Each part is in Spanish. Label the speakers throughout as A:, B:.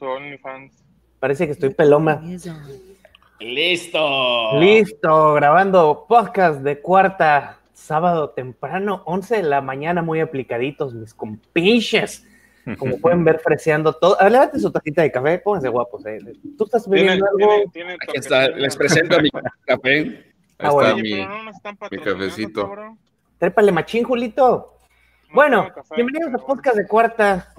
A: OnlyFans.
B: Parece que estoy peloma.
C: ¡Listo!
B: Listo, grabando podcast de cuarta, sábado temprano, 11 de la mañana, muy aplicaditos, mis compinches. Como pueden ver, freseando todo. A ver, levante su tacita de café, pónganse guapos. eh. ¿Tú estás
A: Tiene-
B: bebiendo algo?
A: tiene- tiene
C: Aquí está, les presento mi café.
B: Ah,
D: Ahí
B: bueno.
A: Oye,
D: mi,
A: pero no nos están
D: mi cafecito.
A: cabrón.
B: Trépale machín, Julito.
A: No
B: Bueno, bienvenidos a podcast de cuarta,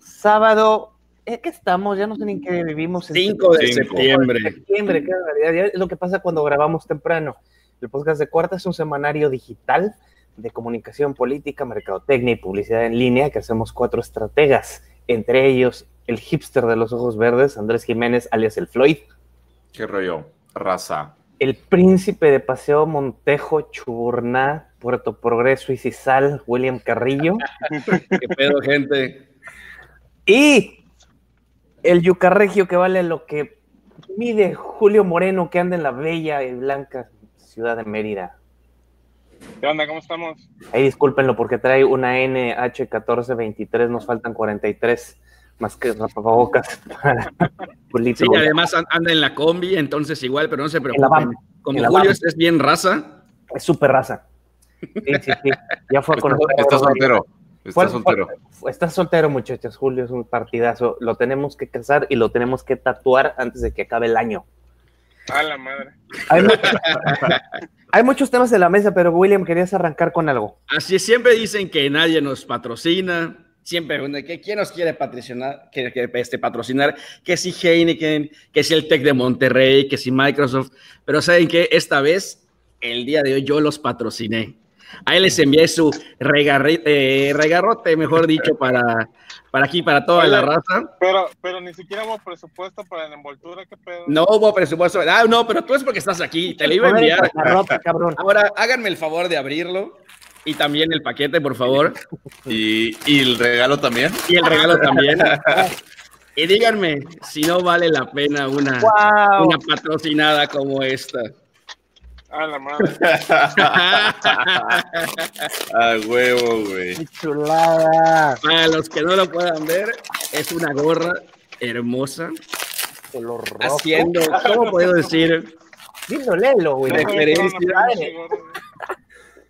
B: sábado. ¿En qué estamos? Ya no sé ni en qué vivimos. este
C: 5 de
D: Cinco.
C: septiembre.
B: septiembre, qué Es lo que pasa cuando grabamos temprano. El podcast de Cuarta es un semanario digital de comunicación política, mercadotecnia y publicidad en línea que hacemos cuatro estrategas, entre ellos el hipster de los ojos verdes, Andrés Jiménez, alias el Floyd,
D: ¿Qué rollo? Raza.
B: el príncipe de Paseo Montejo, Chuburná, Puerto Progreso y Cisal, William Carrillo,
C: ¿Qué pedo, gente?
B: y el yucarregio que vale lo que mide Julio Moreno, que anda en la bella y blanca ciudad de Mérida.
A: ¿Qué onda? ¿Cómo estamos?
B: Ahí discúlpenlo porque trae una NH1423, nos faltan 43 más que rapabocas para.
C: Sí, además an- anda en la combi, entonces igual, pero no se preocupen. Como Julio
B: van.
C: es bien raza,
B: Es súper raza. Sí, sí, sí. Ya fue a
D: Está,
B: conocer.
D: está soltero. Está soltero.
B: Está soltero, muchachos. Julio es un partidazo. Lo tenemos que casar y lo tenemos que tatuar antes de que acabe el año.
A: A la madre.
B: Hay, muchos- hay muchos temas en la mesa, pero William, querías arrancar con algo.
C: así es, siempre dicen que nadie nos patrocina. Siempre quién nos quiere patrocinar, que, que, este, patrocinar, que si Heineken, que si el Tec de Monterrey, que si Microsoft. Pero saben que esta vez, el día de hoy, yo los patrociné. Ahí les envié su regarri- eh, regarrote, mejor dicho, para, para aquí, para toda la
A: Oye.
C: raza.
A: Pero, pero ni siquiera hubo presupuesto para la envoltura, ¿qué pedo?
C: No hubo presupuesto. Ah, no, pero tú es porque estás aquí. Te lo iba a enviar.
B: Rota, cabrón.
C: Ahora, háganme el favor de abrirlo. Y también el paquete, por favor.
D: ¿Y, y el regalo también?
C: Y el regalo también. Y díganme si no vale la pena una,
B: ¡Wow!
C: una patrocinada como esta.
A: A la madre.
D: A huevo, güey.
B: ¡Qué chulada!
C: Para los que no lo puedan ver, es una gorra hermosa.
B: Color rojo.
C: Haciendo, ¿cómo puedo decir?
B: Dilo, léelo, güey.
C: Referencia.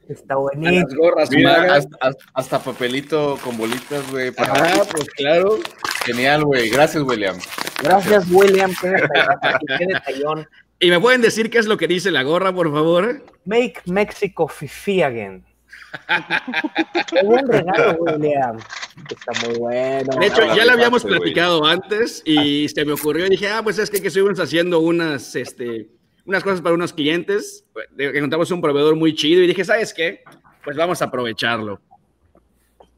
B: Está
C: A
B: bonito.
C: las gorras
D: Mira,
C: magas.
D: hasta, papelito con bolitas, güey. para-
C: Ajá, pues claro.
D: Genial, güey. Gracias, William.
B: Gracias, William. Qué detallón.
C: ¿Y me pueden decir qué es lo que dice la gorra, por favor?
B: Make Mexico fifi again. Qué buen regalo, William. Está muy bueno.
C: De hecho, ya lo habíamos platicado antes y se me ocurrió y dije, ah, pues es que, que estuvimos haciendo unas, este, unas cosas para unos clientes, encontramos un proveedor muy chido y dije, ¿sabes qué? Pues vamos a aprovecharlo.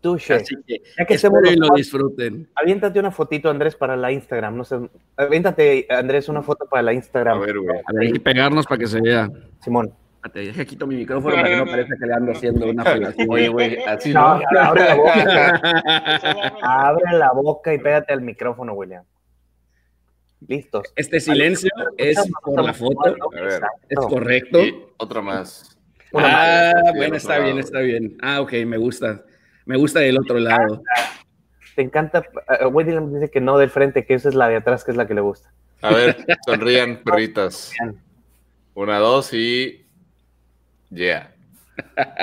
B: Touche.
C: Así que,
B: Ya que
C: espero y lo disfruten.
B: Aviéntate una fotito, Andrés, para la Instagram. No sé. Aviéntate, Andrés, una foto para la
D: A
B: Instagram.
D: ver, güey.
C: A ver, hay que pegarnos para que se vea.
B: Simón.
C: Te deje quito mi micrófono para que no parezca que le ando haciendo una felación.
D: Oye, güey, así
B: No, abre la boca. Abre la boca y pégate al micrófono, William. Listos.
C: Este silencio es por la foto,
D: A ver.
C: es correcto.
D: Y otra más.
B: Una
C: Ah,
D: más.
C: Bueno, está bien, está bien. Ah, ok, me gusta. Me gusta del otro lado.
B: Te encanta. eh, William dice que no del frente, que esa es la de atrás, que es la que le gusta.
D: A ver, sonrían, perritas. Una, dos y. Yeah.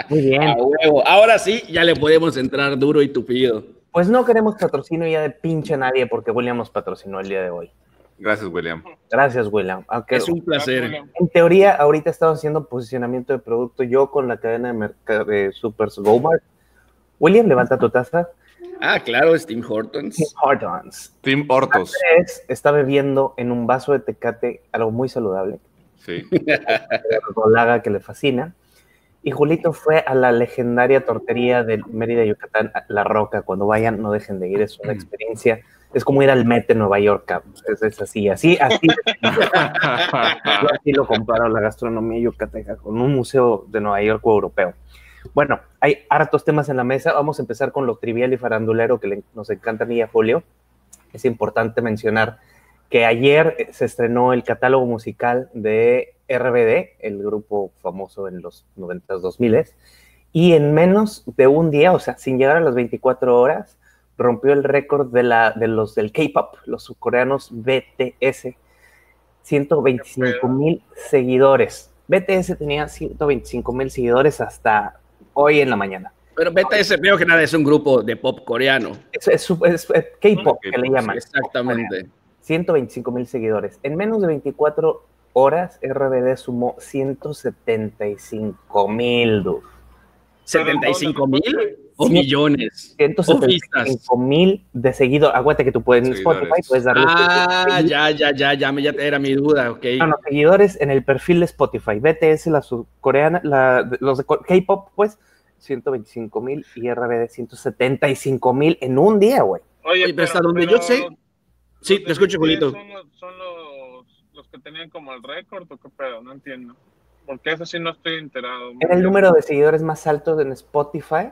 B: Muy bien.
C: A huevo. Ahora sí, ya le podemos entrar duro y tupido.
B: Pues no queremos patrocinio ya de pinche nadie porque William nos patrocinó el día de hoy.
D: Gracias, William.
B: Gracias, William. Aunque
C: Es un placer.
B: en teoría ahorita estamos haciendo posicionamiento de producto yo con la cadena de mercado de Supers Gomart. William, levanta tu taza.
C: Ah, claro, es Tim Hortons.
B: Tim Hortons.
D: Team Hortos.
B: Andrés está bebiendo en un vaso de tecate algo muy saludable,
D: Sí.
B: Rolaga que le fascina. Y Julito fue a la legendaria tortería de Mérida, Yucatán, La Roca. Cuando vayan, no dejen de ir, es una experiencia. Es como ir al Met de Nueva York, es, es así, así, así. Yo así lo comparo la gastronomía yucateca con un museo de Nueva York o europeo. Bueno, hay hartos temas en la mesa. Vamos a empezar con lo trivial y farandulero que le- nos encanta a mí y a Julio. Es importante mencionar que ayer eh, se estrenó el catálogo musical de RBD, el grupo famoso en los 90s, 2000 y en menos de un día, o sea, sin llegar a las 24 horas, rompió el récord de, la, de los del K-pop, los subcoreanos BTS. 125 mil seguidores. BTS tenía 125 mil seguidores hasta hoy en la mañana.
C: Pero BTS, primero que nada, es un grupo de pop coreano.
B: Es, es, es- es K-pop que le llaman.
C: Exactamente.
B: 125 mil seguidores. En menos de 24 horas, RBD sumó 175 mil, dude.
C: ¿75 mil o
B: Sí.
C: millones?
B: 175 mil de seguidores. Aguanta que tú puedes en. Spotify, puedes darle
C: Ah, ya, ya, ya, ya, me- ya era mi duda, ok.
B: No, no, seguidores en el perfil de Spotify. BTS, la surcoreana, la, los de K-pop, pues, 125 mil y RBD 175 mil en un día, güey.
C: Oye, pero hasta donde yo sé- Sí, te escucho, Julito.
A: BTS Son, los, son los, los que tenían como el récord o qué pedo, no entiendo. Porque eso sí no estoy enterado.
B: Era el número de seguidores más altos en Spotify,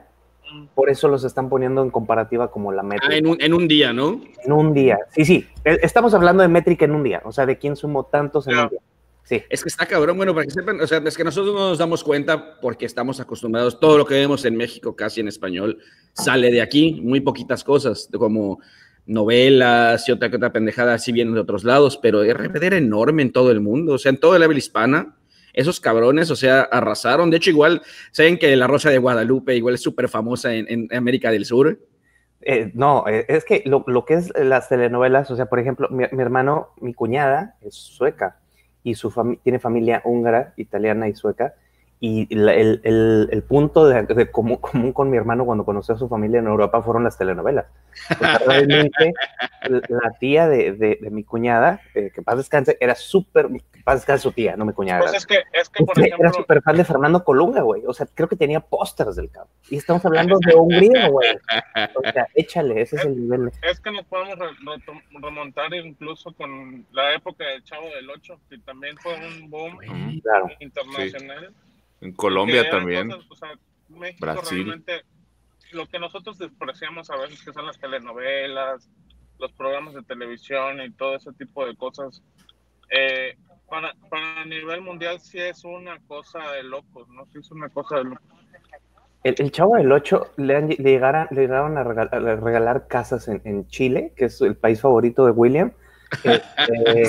A: Mm.
B: por eso los están poniendo en comparativa como la
C: Ah,
B: métrica.
C: en, un, en un día, ¿no?
B: En un día. Sí, sí. Eh, Estamos hablando de métrica en un día. O sea, de quién sumó tantos en un día. Sí.
C: Es que está cabrón, bueno, para que sepan, o sea, es que nosotros no nos damos cuenta porque estamos acostumbrados, todo lo que vemos en México casi en español sale de aquí, muy poquitas cosas, de como novelas y otra que otra pendejada así vienen de otros lados, pero RBD era enorme en todo el mundo, o sea, en todo el habla hispana, esos cabrones, o sea, arrasaron, de hecho igual, saben que La Rosa de Guadalupe igual es súper famosa en, América del Sur,
B: Eh, no, eh, es que lo, lo que es las telenovelas, o sea, por ejemplo, mi, mi hermano, mi cuñada es sueca y su fami- tiene familia húngara, italiana y sueca. Y la- el, el- el punto de, de común, común con mi hermano cuando conoció a su familia en Europa fueron las telenovelas. Sea, realmente la tía de, de- de mi cuñada, eh, que paz descanse, era súper, paz descanse su tía, no mi cuñada.
A: Pues es que, es que por
B: Este,
A: ejemplo,
B: era súper fan de Fernando Colunga, güey. O sea, creo que tenía pósters del cabo. Y estamos hablando de Hungría, güey. O sea, échale, ese es el nivel.
A: es que nos podemos re- retom- remontar incluso con la época del Chavo del 8, que también fue un boom
D: Ujú.
B: Claro.
A: internacional.
D: En Colombia también.
A: cosas, o sea, México
D: Brasil.
A: realmente, lo que nosotros despreciamos a veces, que son las telenovelas, los programas de televisión y todo ese tipo de cosas, eh, para, para nivel mundial sí es una cosa de locos, ¿no? Sí es una cosa de locos.
B: El, el chavo del 8 le, han- le llegaron, le llegaron a regalar, a regalar casas en, en Chile, que es el país favorito de William. Este,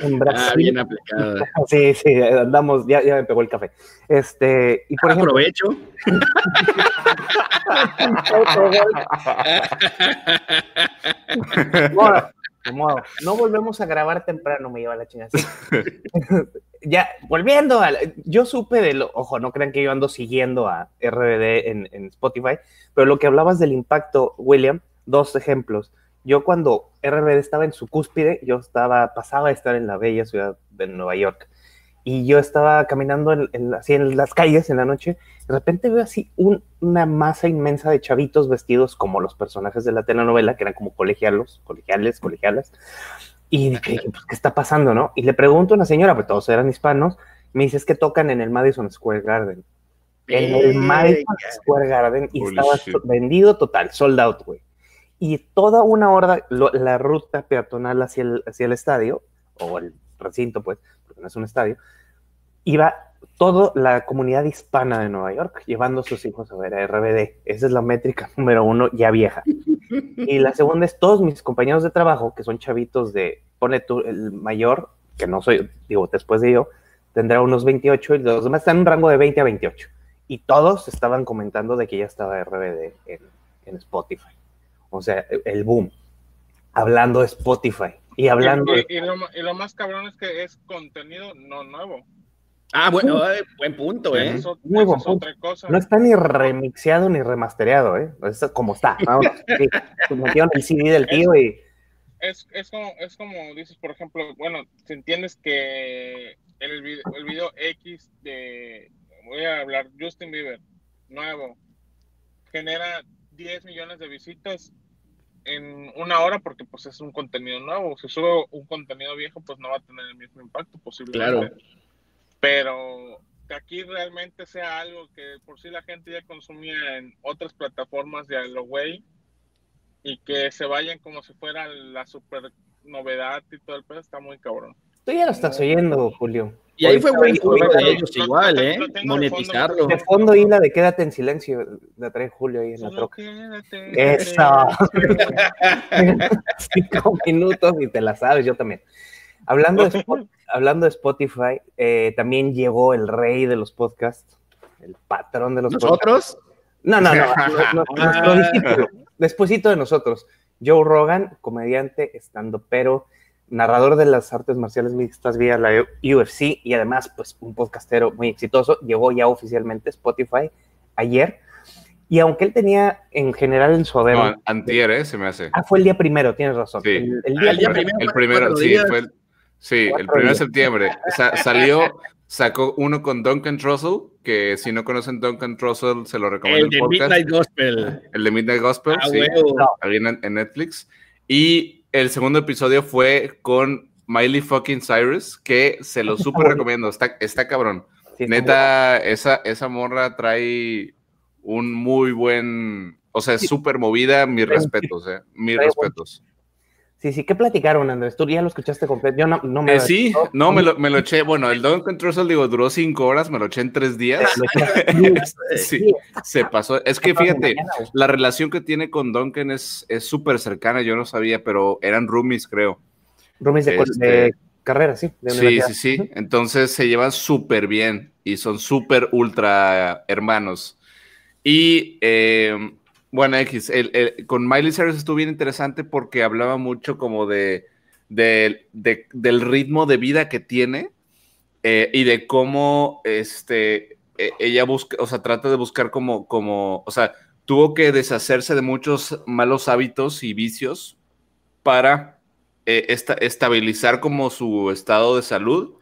B: en
C: ah,
B: Brasil.
C: bien aplicada.
B: Sí, sí, andamos, ya, ya me pegó el café. Este, y por ejemplo,
C: Aprovecho.
B: Modo. No volvemos a grabar temprano, me lleva la chingada. Sí. ya, volviendo a. la- yo supe de lo. Ojo, no crean que yo ando siguiendo a RBD en, en Spotify, pero lo que hablabas del impacto, William, dos ejemplos. Yo cuando RBD estaba en su cúspide, yo estaba, pasaba a estar en la bella ciudad de Nueva York. Y yo estaba caminando en, en- así en las calles en la noche. De repente veo así un- una masa inmensa de chavitos vestidos como los personajes de la telenovela, que eran como colegialos, colegiales, colegialas. Y dije, pues, ¿qué está pasando, no? Y le pregunto a una señora, pues todos eran hispanos, me dice, es que tocan en el Madison Square Garden. En el Madison Square Garden y
D: Holy
B: estaba
D: shit.
B: vendido total, sold out, güey. Y toda una hora, lo- la ruta peatonal hacia el, hacia el estadio, o el recinto, pues, porque no es un estadio, iba toda la comunidad hispana de Nueva York llevando a sus hijos a ver a RBD. Esa es la métrica número uno, ya vieja. Y la segunda es todos mis compañeros de trabajo, que son chavitos de, pone tú, el mayor, que no soy, digo, después de yo, tendrá unos 28 y los demás están en un rango de 20 a 28. Y todos estaban comentando de que ya estaba RBD en, en Spotify. O sea, el boom. Hablando de Spotify. Y hablando.
A: Y, y lo, ma- y lo más cabrón es que es contenido no nuevo.
C: Ah, bueno, buen punto, ¿eh?
A: Eso,
B: Muy
A: eso
B: buen
A: es
B: punto.
A: otra cosa.
B: No está ni remixeado ni remastereado, ¿eh? Es como está. Vamos, sí. Metieron el CD del tío y...
A: es, es, como, es como dices, por ejemplo, bueno, si entiendes que el video, el video X de, voy a hablar, Justin Bieber, nuevo, genera 10 millones de visitas en una hora porque pues es un contenido nuevo. Si sube un contenido viejo, pues no va a tener el mismo impacto posiblemente.
C: Claro.
A: Pero que aquí realmente sea algo que por sí la gente ya consumía en otras plataformas de lo güey y que se vayan como si fuera la super novedad y todo el pedo está muy cabrón.
B: Tú ya lo estás oyendo, Julio.
C: Y ahí fue buen de
A: Lo-
C: ellos
A: lo-
C: igual, ¿eh? Monetizarlo.
B: De fondo y la de quédate en silencio, la trae Julio ahí en la troca. Eso. Cinco minutos y te la sabes, yo también. Hablando de, Spot- hablando de Spotify, eh, también llegó el rey de los podcasts, el patrón de los podcasts.
C: ¿Nosotros?
B: No, no, no, no, no, discípulo, despuésito de nosotros. Joe Rogan, comediante, estando pero narrador de las artes marciales mixtas vía la UFC y además, pues, un podcastero muy exitoso, llegó ya oficialmente a Spotify ayer. Y aunque él tenía en general en su haber.
D: No, antier, ¿eh? Se me hace.
B: Ah, fue el día primero, tienes razón.
D: Sí.
B: El, el
C: Ah,
B: día,
C: el día
B: primero.
D: El primero, sí,
C: días.
D: fue el, sí, el primero de septiembre. Sa- salió, sacó uno con Duncan Trussell, que si no conocen Duncan Trussell, se lo recomiendo
C: El
D: el,
C: de
D: podcast.
C: Midnight Gospel.
D: El de Midnight Gospel,
C: Ah,
D: sí,
C: huevo.
D: ahí en, en Netflix. Y el segundo episodio fue con Miley fucking Cyrus, que se lo súper recomiendo. Está, está cabrón.
B: Sí, está
D: Neta, esa, esa morra trae un muy buen. O sea, es súper movida. Mis respetos, eh. Mis respetos.
B: Sí, sí, ¿qué platicaron, Andrés? Tú ya lo escuchaste completo. Yo no, no me.
D: Eh, sí, no, me lo, me lo eché. Bueno, el Duncan Trussell, digo, duró cinco horas, me lo eché en tres días. Sí, se pasó. Es que fíjate, la relación que tiene con Duncan es es súper cercana, yo no sabía, pero eran roomies, creo.
B: Roomies de,
D: Este-
B: de carrera, sí. de
D: Sí, sí, sí. Entonces se llevan súper bien y son súper ultra hermanos. Y eh, bueno, X, el- con Miley Cyrus estuvo bien interesante porque hablaba mucho como de, de- de- del ritmo de vida que tiene eh, y de cómo este, e- ella busca, o sea, trata de buscar como, como, o sea, tuvo que deshacerse de muchos malos hábitos y vicios para eh, esta- estabilizar como su estado de salud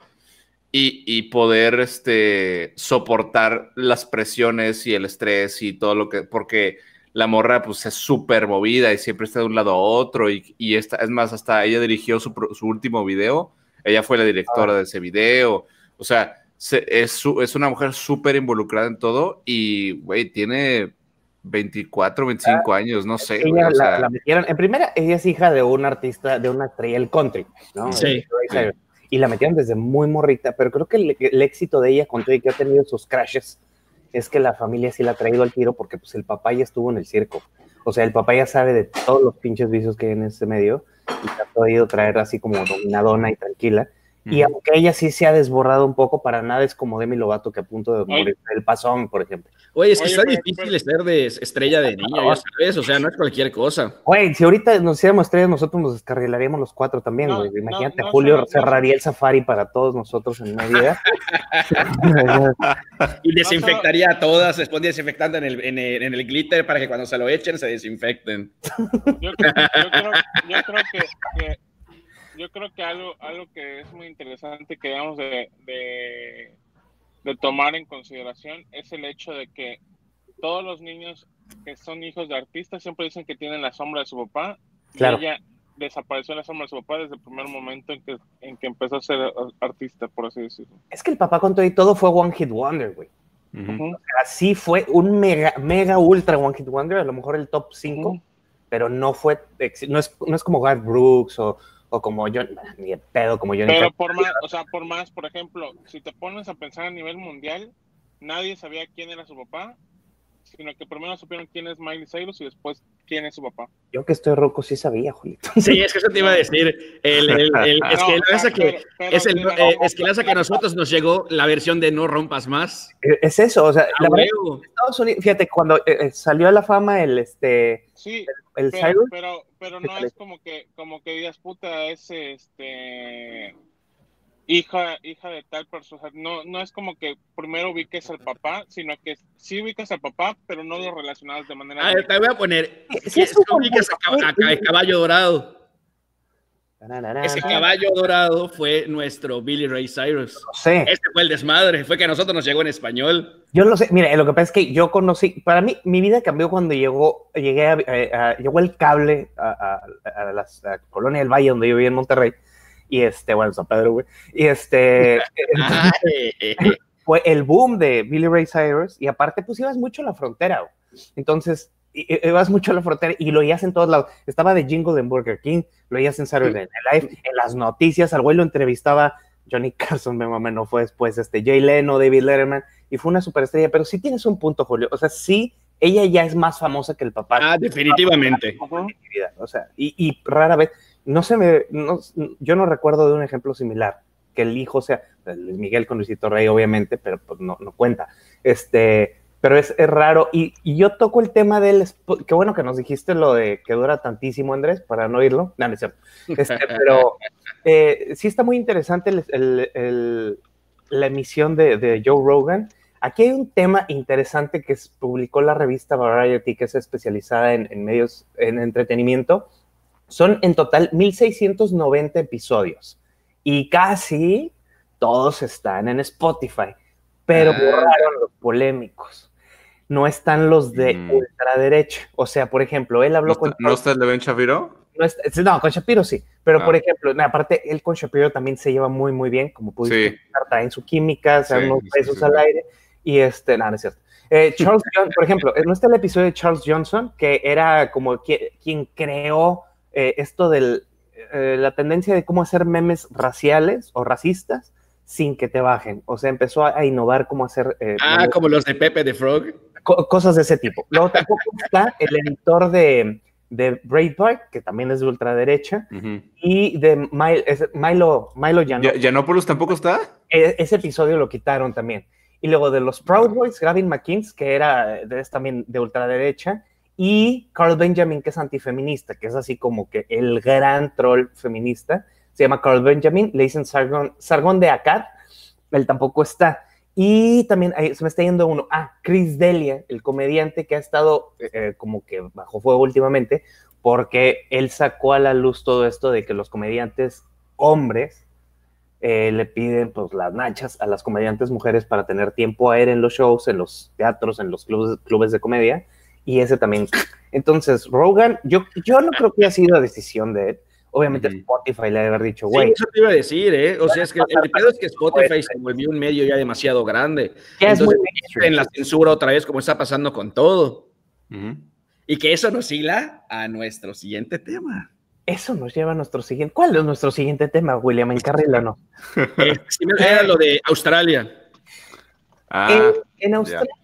D: y, y poder este, soportar las presiones y el estrés y todo lo que, porque la morra pues es súper movida y siempre está de un lado a otro y, y esta, es más, hasta ella dirigió su, su último video, ella fue la directora de ese video, o sea, se- es, su- es una mujer súper involucrada en todo y, güey, tiene 24, 25 años, no sé.
B: Ella
D: o
B: la,
D: sea,
B: la metieron, en primera, ella es hija de un artista, de una estrella del country, ¿no?
C: Sí.
B: Y la metieron desde muy morrita, pero creo que el, el éxito de ella, con todo y que ha tenido sus crashes, es que la familia sí la ha traído al tiro porque pues el papá ya estuvo en el circo. O sea, el papá ya sabe de todos los pinches vicios que hay en ese medio y ha podido traer así como dominadona y tranquila. Y aunque ella sí se ha desbordado un poco, para nada es como Demi Lovato que a punto de morir del pasón, por ejemplo.
C: Oye, es que
A: Oye,
C: está
A: pero-
C: difícil ser de estrella de niño, ya sabes, o sea, no es cualquier cosa.
B: Güey, si ahorita nos hiciéramos estrellas, nosotros nos descarrilaríamos los cuatro también,
A: No,
B: güey.
A: no,
B: Imagínate,
A: no,
B: Julio
A: no, no.
B: cerraría el safari para todos nosotros en media.
C: Y desinfectaría a todas, les pondría desinfectante en el, en, el, en el glitter para que cuando se lo echen se desinfecten.
A: Yo, creo- yo creo, yo creo que, que- yo creo que algo, algo que es muy interesante que debemos de, de, de tomar en consideración es el hecho de que todos los niños que son hijos de artistas siempre dicen que tienen la sombra de su papá.
B: Claro.
A: Y ella desapareció la sombra de su papá desde el primer momento en que, en que empezó a ser artista, por así decirlo.
B: es que el papá con todo y todo fue One Hit Wonder, güey.
D: Ujú.
B: Así fue un mega, mega ultra One Hit Wonder, a lo mejor el top 5,
A: Ujú.
B: pero no fue, ex- no es, no es como Garth Brooks o, o como John, ni de pedo como Johnny
A: Pero por más, o sea, por más, por ejemplo, si te pones a pensar a nivel mundial, nadie sabía quién era su papá, sino que primero supieron quién es Miley Cyrus y después quién es su papá.
B: Yo que estoy roco sí sabía, Julito.
C: Sí, es que eso te iba a decir. El, el, el- es que
A: No,
C: que,
A: pero- pero
C: es el,
A: la-
C: eh, es que la esa que a nosotros nos llegó la versión de No rompas más.
B: Eh, Es eso, o sea,
C: A
B: la verdad. Estados Unidos, fíjate, cuando eh, eh, salió a la fama el, este,
A: Sí,
B: el
A: pero,
B: Cyrus,
A: pero, pero
B: ¿Qué
A: no es como que, como que digas, puta, es este hija, hija de tal persona. O sea, no, no es como que primero ubiques al papá, sino que sí ubicas al papá, pero no lo relacionas de manera
C: A ver, te voy a poner.
B: Sí,
C: que
B: es
C: ubicas a, cab- a- a caballo dorado. Ese caballo dorado fue nuestro Billy Ray Cyrus.
B: No sé,
C: Este fue el desmadre, fue que a nosotros nos llegó en español.
B: yo lo sé, mira, lo que pasa es que yo conocí, para mí, mi vida cambió cuando llegó, llegué a, a- a- llegó el cable a, a- a las- a Colonia del Valle, donde yo vivía en Monterrey, y este, bueno, San Pedro, güey, y este, fue el boom de Billy Ray Cyrus, y aparte, pues ibas mucho a la frontera, güey. Entonces, vas mucho a la frontera y lo oías en todos lados. Estaba de Jingle en Burger King, lo oías en Saturday Night Live, en las noticias, al güey lo entrevistaba Johnny Carson, me mamá, no fue después, este, Jay Leno, David Letterman, y fue una superestrella, pero sí tienes un punto, Julio, o sea, sí, ella ya es más famosa que el papá.
C: Ah, definitivamente.
B: O sea, y, rara vez, no se me, yo no recuerdo de un ejemplo similar, que el hijo sea, Luis Miguel con Luisito Rey, obviamente, pero pues no, no cuenta. Este, pero es, raro. Y, yo toco el tema del. Qué bueno que nos dijiste lo de que dura tantísimo, Andrés, para no oírlo. No, no es cierto. Este, pero eh, sí está muy interesante la emisión de, Joe Rogan. Aquí hay un tema interesante que publicó la revista Variety, que es especializada en, en medios, en entretenimiento. Son en total 1690 episodios y casi todos están en Spotify, pero ah. borraron los polémicos. No están los de mm. ultraderecha. O sea, por ejemplo, él habló
D: con. ¿No está el de Ben Shapiro?
B: No, con Shapiro sí. Pero, por ah. ejemplo, aparte, él con Shapiro también se lleva muy, muy bien, como pudiste sí. en su química, se dan unos besos al aire. Y este, nada, no es cierto. Eh, Charles Johnson, por ejemplo, ¿no está el episodio de Charles Johnson, que era como quien, creó eh, esto de eh, la tendencia de cómo hacer memes raciales o racistas sin que te bajen? O sea, empezó a, innovar cómo hacer...
C: ah, como los de Pepe de Frog.
B: cosas de ese tipo. Luego tampoco está el editor de de Breitbart, que también es de ultraderecha, y de Milo, Milo,
D: ¿Yanopoulos tampoco está?
B: E, ese episodio lo quitaron también. Y luego de los Proud Boys, Gavin McKeens, que era es también de ultraderecha, y Carl Benjamin, que es antifeminista, que es así como que el gran troll feminista, se llama Carl Benjamin, le dicen Sargon, Sargon de Akkad, él tampoco está. Y también se me está yendo uno, ah, Chris Delia, el comediante que ha estado eh, eh, como que bajo fuego últimamente, porque él sacó a la luz todo esto de que los comediantes hombres eh, le piden pues las nachas a las comediantes mujeres para tener tiempo a ir en los shows, en los teatros, en los clubes, clubes de comedia, y ese también. Entonces, Rogan, yo, yo no creo que haya sido decisión de él, Obviamente Spotify le haber dicho, güey.
C: Sí, eso te iba a decir, ¿eh? O sea, es que el pedo es que Spotify se volvió un medio ya demasiado grande. Es muy en la censura otra vez, como está pasando con todo. Y que eso nos hila a nuestro siguiente tema.
B: Eso nos lleva a nuestro siguiente. ¿Cuál es nuestro siguiente tema, William? ¿Encarrila o no?
C: Eh, era lo de Australia.
B: Ah, en, Australia,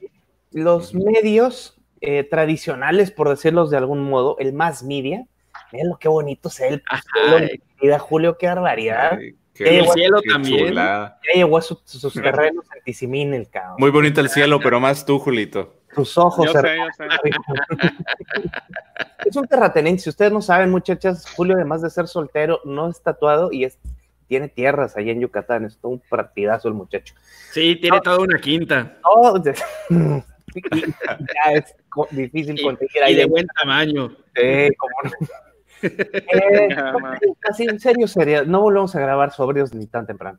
B: los medios eh, tradicionales, por decirlos de algún modo, el más media, Miren lo que bonito se el cielo Julio, qué barbaridad.
C: el cielo también.
B: Ya llegó a sus terrenos en Tizimín, el cabrón.
D: Muy bonito el cielo, pero más tú, Julito.
B: Tus ojos. es un terratenense. Si ustedes no saben, muchachas, Julio, además de ser soltero, no es tatuado y es, tiene tierras allá en Yucatán. Es todo un partidazo el muchacho.
C: Sí, tiene toda una quinta.
B: ya es difícil conseguir
C: ahí. Y de buen tamaño.
B: Sí, como no. Eh, así, en serio, serio, no volvemos a grabar sobrios ni tan temprano.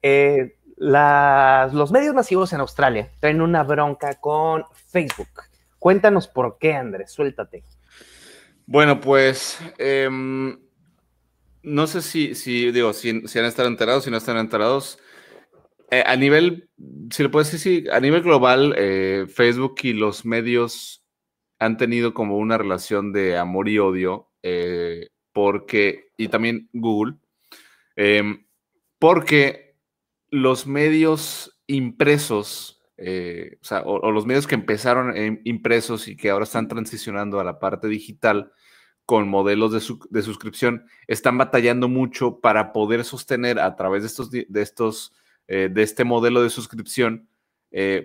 B: Eh, los medios masivos en Australia traen una bronca con Facebook. Cuéntanos por qué, Andrés, suéltate.
D: Bueno, pues em, no sé si, si digo, si, han estado enterados, si no están enterados. Eh, a nivel, si lo puedes decir, a nivel global, Facebook y los medios han tenido como una relación de amor y odio eh, porque, y también Google, em, porque los medios impresos, eh, o, los medios que empezaron impresos y que ahora están transicionando a la parte digital con modelos de, suscripción, están batallando mucho para poder sostener a través de estos, de estos, eh, de este modelo de suscripción,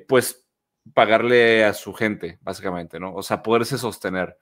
D: pues pagarle a su gente, básicamente, ¿no? O sea, poderse sostener.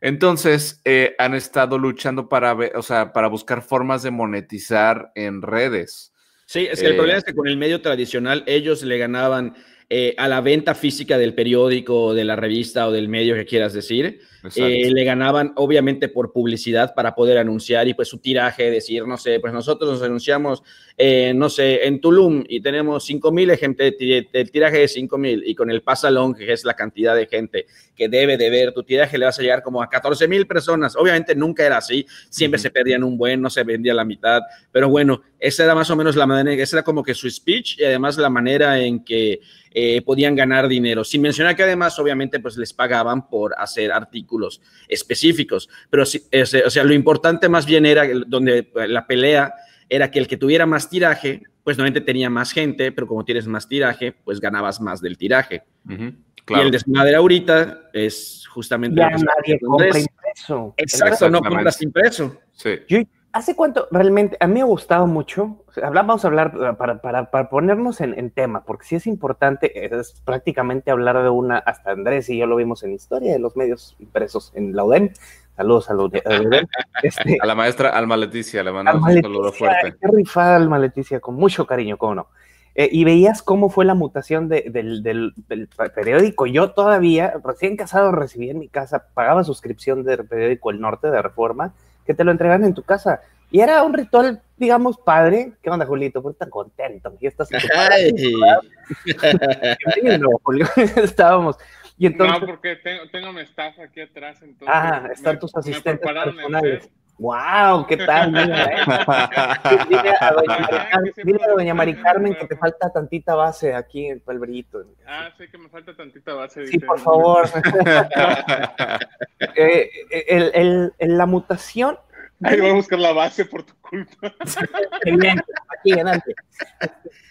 D: Entonces, eh, han estado luchando para, o sea, para buscar formas de monetizar en redes.
C: Sí, es que el problema eh, es que con el medio tradicional ellos le ganaban eh, a la venta física del periódico, de la revista o del medio que quieras decir, eh, le ganaban obviamente por publicidad para poder anunciar y pues su tiraje, decir, no sé, pues nosotros nos anunciamos, eh, no sé, en Tulum y tenemos 5 mil ejemplos, el tiraje de 5 mil y con el pasalón, que es la cantidad de gente que debe de ver tu tiraje, le vas a llegar como a 14 mil personas. Obviamente nunca era así, siempre se perdían un buen, no se vendía la mitad, pero bueno, esa era más o menos la manera, esa era como que su speech y además la manera en que eh, podían ganar dinero. Sin mencionar que además, obviamente, pues les pagaban por hacer artículos específicos. Pero, sí, o sea, lo importante más bien era donde la pelea era que el que tuviera más tiraje, pues normalmente tenía más gente, pero como tienes más tiraje, pues ganabas más del tiraje. Y el desmadre ahorita es justamente...
B: Ya nadie compra impreso.
C: Exacto, no compras impreso.
B: Sí. ¿Hace cuánto realmente? A mí me ha gustado mucho. vamos a hablar para, para, para ponernos en, en, tema, porque si es importante, es prácticamente hablar de una, hasta Andrés y yo lo vimos en historia de los medios impresos en la UDEM. Saludos a UDEM.
D: Este, a la maestra Alma Leticia, le mandamos un saludo fuerte.
B: Qué rifada Alma Leticia, con mucho cariño, cómo no. Eh, y veías cómo fue la mutación de, del, del, del, periódico. Yo todavía, recién casado, recibí en mi casa, pagaba suscripción del periódico El Norte de Reforma que te lo entregan en tu casa. Y era un ritual, digamos, padre. ¿Qué onda, Julito? Pues tan contento. Y estás en Estábamos. Y entonces,
A: no, porque tengo, tengo mi staff aquí atrás. Entonces
B: ah, están tus asistentes personales. ¡Wow! ¿Qué tal? Mira, ¿eh? dile, a doña, Mari, dile a doña Mari Carmen que te falta tantita base aquí en el brillito.
A: Ah, sí, que me falta tantita base.
B: Sí, por favor. eh, el, el, el, la mutación.
A: Ahí voy a buscar la base por tu culpa.
B: Bien, aquí adelante.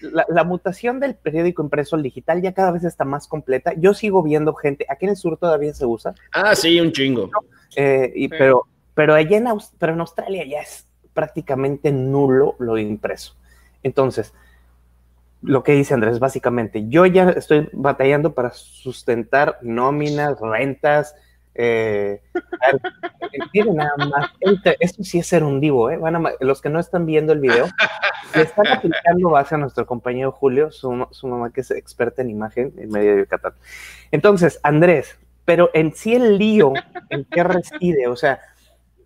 B: La, la, mutación del periódico impreso al digital ya cada vez está más completa. Yo sigo viendo gente, aquí en el sur todavía se usa.
C: Ah, sí, un chingo.
B: Eh, y, sí. Pero pero allá en, pero en Australia ya es prácticamente nulo lo impreso. Entonces, lo que dice Andrés, básicamente, yo ya estoy batallando para sustentar nóminas, rentas, eh, esto sí es ser un divo, ¿eh? Van los que no están viendo el video, le están aplicando base a nuestro compañero Julio, su, su, mamá que es experta en imagen en medio de Yucatán. Entonces, Andrés, pero en sí el lío, ¿en qué reside? O sea,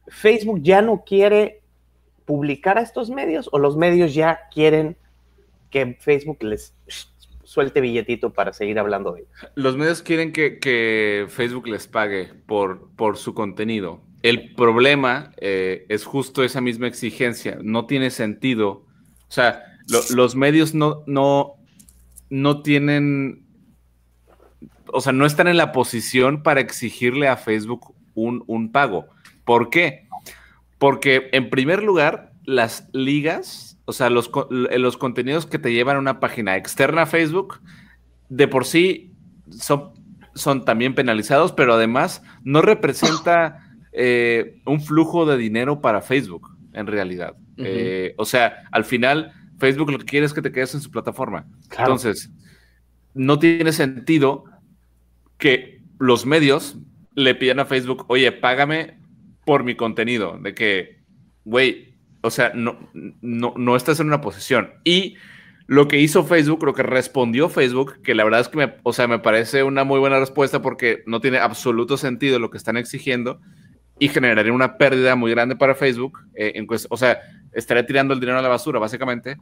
B: Facebook ya no quiere publicar a estos medios o los medios ya quieren que Facebook les suelte billetito para seguir hablando de ellos?
D: Los medios quieren que, Facebook les pague por, por su contenido. El problema eh, es justo esa misma exigencia. No tiene sentido. O sea, lo, los medios no, no, no tienen, o sea, no están en la posición para exigirle a Facebook un, un pago. ¿Por qué? Porque en primer lugar, las ligas, o sea, los, los contenidos que te llevan a una página externa a Facebook, de por sí son, son también penalizados, pero además no representa eh, un flujo de dinero para Facebook, en realidad. Uh -huh. eh, o sea, al final, Facebook lo que quiere es que te quedes en su plataforma. Claro. Entonces, no tiene sentido que los medios le pidan a Facebook, oye, págame por mi contenido, de que, güey, o sea, no, no, no estás en una posición. Y lo que hizo Facebook, lo que respondió Facebook, que la verdad es que, me, o sea, me parece una muy buena respuesta porque no tiene absoluto sentido lo que están exigiendo y generaría una pérdida muy grande para Facebook. Eh, en, o sea, estaría tirando el dinero a la basura, básicamente.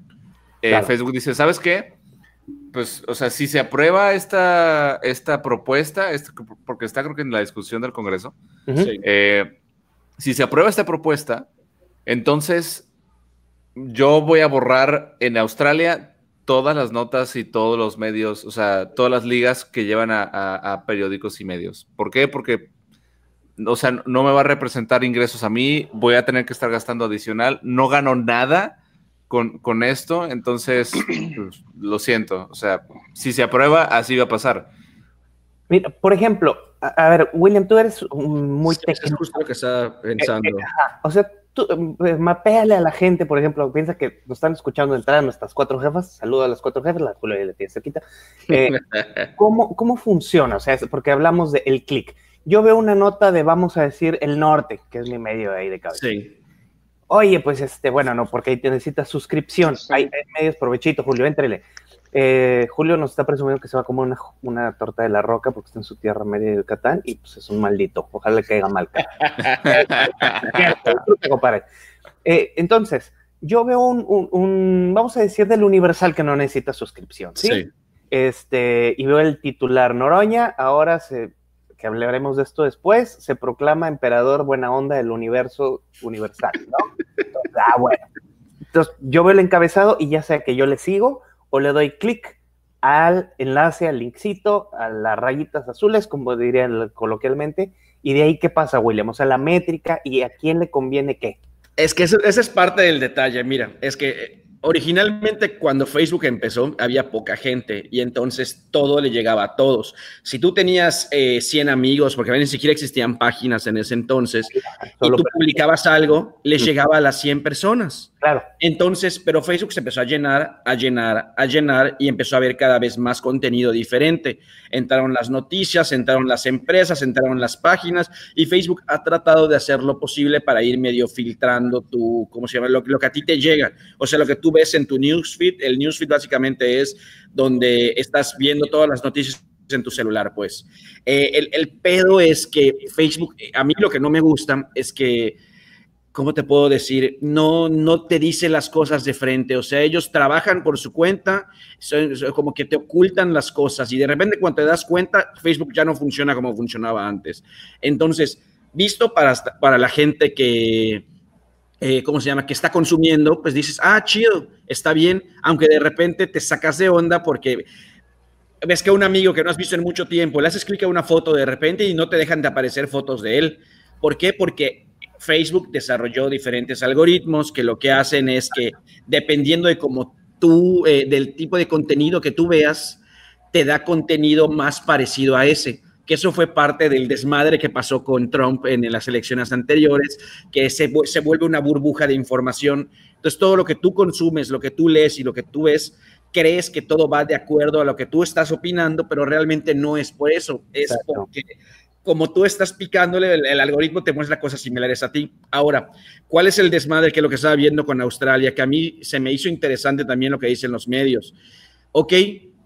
D: Eh, claro. Facebook dice, ¿sabes qué? Pues, o sea, si se aprueba esta, esta propuesta, esta, porque está creo que en la discusión del Congreso, uh -huh. eh, si se aprueba esta propuesta, entonces yo voy a borrar en Australia todas las notas y todos los medios, o sea, todas las ligas que llevan a, a, a, periódicos y medios. ¿Por qué? Porque, o sea, no me va a representar ingresos a mí, voy a tener que estar gastando adicional, no gano nada con, con esto, entonces, pues, lo siento, o sea, si se aprueba, así va a pasar.
B: Mira, por ejemplo, a, a ver, William, tú eres muy
C: sí, técnico. Es justo lo que está pensando.
B: Eh, eh, o sea, tú, eh, mapéale a la gente, por ejemplo, piensa que nos están escuchando entrar a nuestras cuatro jefas, saludo a las cuatro jefas, la Julio le tiene cerquita. Eh, ¿cómo, ¿Cómo funciona? O sea, porque hablamos de el clic. Yo veo una nota de, vamos a decir, el norte, que es mi medio ahí de cabeza.
C: Sí.
B: Oye, pues este, bueno, no, porque ahí te necesitas suscripción. Sí. Hay, hay, medios, provechito, Julio, entrele. Eh, Julio nos está presumiendo que se va a comer una, una, torta de la roca porque está en su tierra media de Yucatán y pues es un maldito. Ojalá le caiga mal. eh, entonces, yo veo un, un, un, vamos a decir, del Universal que no necesita suscripción. ¿sí? sí. Este, y veo el titular Noroña, ahora se, que hablaremos de esto después, se proclama emperador buena onda del universo universal, ¿no? Entonces, ah, bueno. Entonces, yo veo el encabezado y ya sea que yo le sigo o le doy clic al enlace, al linkcito, a las rayitas azules, como dirían coloquialmente, y de ahí qué pasa, William, o sea, la métrica y a quién le conviene qué.
C: Es que ese, ese es parte del detalle, mira, es que originalmente cuando Facebook empezó había poca gente y entonces todo le llegaba a todos. Si tú tenías 100 eh, amigos, porque ni siquiera existían páginas en ese entonces, y tú publicabas algo, les llegaba a las 100 personas.
B: Claro.
C: Entonces, pero Facebook se empezó a llenar, a llenar, a llenar y empezó a ver cada vez más contenido diferente. Entraron las noticias, entraron las empresas, entraron las páginas y Facebook ha tratado de hacer lo posible para ir medio filtrando tu, ¿cómo se llama? Lo, lo que a ti te llega. O sea, lo que tú ves en tu newsfeed, el newsfeed básicamente es donde estás viendo todas las noticias en tu celular, pues. Eh, el, el pedo es que Facebook, a mí lo que no me gusta es que ¿cómo te puedo decir? No, no te dice las cosas de frente, o sea, ellos trabajan por su cuenta, son, como que te ocultan las cosas y de repente cuando te das cuenta, Facebook ya no funciona como funcionaba antes. Entonces, visto para, para la gente que, eh, ¿cómo se llama? Que está consumiendo, pues dices, ah, chido, está bien, aunque de repente te sacas de onda porque ves que un amigo que no has visto en mucho tiempo, le haces clic a una foto de repente y no te dejan de aparecer fotos de él. ¿Por qué? Porque Facebook desarrolló diferentes algoritmos que lo que hacen es que dependiendo de cómo tú, eh, del tipo de contenido que tú veas, te da contenido más parecido a ese. Que eso fue parte del desmadre que pasó con Trump en, las elecciones anteriores, que se, se vuelve una burbuja de información. Entonces, todo lo que tú consumes, lo que tú lees y lo que tú ves, crees que todo va de acuerdo a lo que tú estás opinando, pero realmente no es por eso, es porque como tú estás picándole, el, algoritmo te muestra cosas similares a ti. Ahora, ¿cuál es el desmadre que lo que estaba viendo con Australia? Que a mí se me hizo interesante también lo que dicen los medios. Ok,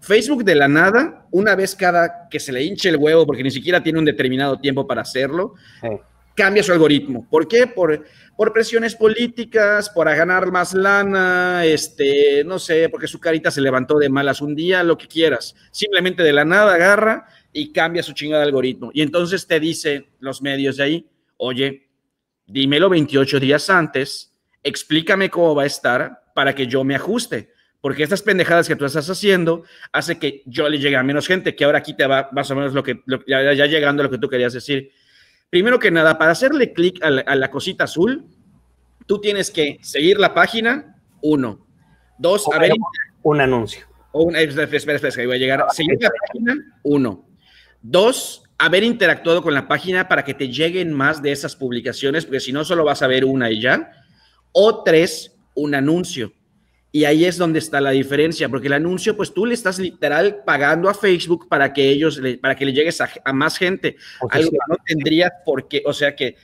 C: Facebook de la nada, una vez cada que se le hinche el huevo, porque ni siquiera tiene un determinado tiempo para hacerlo, cambia su algoritmo. ¿Por qué? Por, por presiones políticas, por ganar más lana, este, no sé, porque su carita se levantó de malas un día, lo que quieras. Simplemente de la nada agarra y cambia su chingada algoritmo. Y entonces te dicen los medios de ahí, oye, dímelo 28 días antes, explícame cómo va a estar para que yo me ajuste. Porque estas pendejadas que tú estás haciendo hace que yo le llegue a menos gente, que ahora aquí te va más o menos lo que, ya, llegando a lo que tú querías decir. Primero que nada, para hacerle clic a, la cosita azul, tú tienes que seguir la página, uno. Dos, a ver.
B: Un anuncio.
C: O espera, espera, espera, que voy a llegar. Seguir la página, uno. Dos, haber interactuado con la página para que te lleguen más de esas publicaciones, porque si no, solo vas a ver una y ya. O tres, un anuncio. Y ahí es donde está la diferencia, porque el anuncio, pues tú le estás literal pagando a Facebook para que ellos, para que le llegues a, más gente. Algo que no tendría por qué, o sea que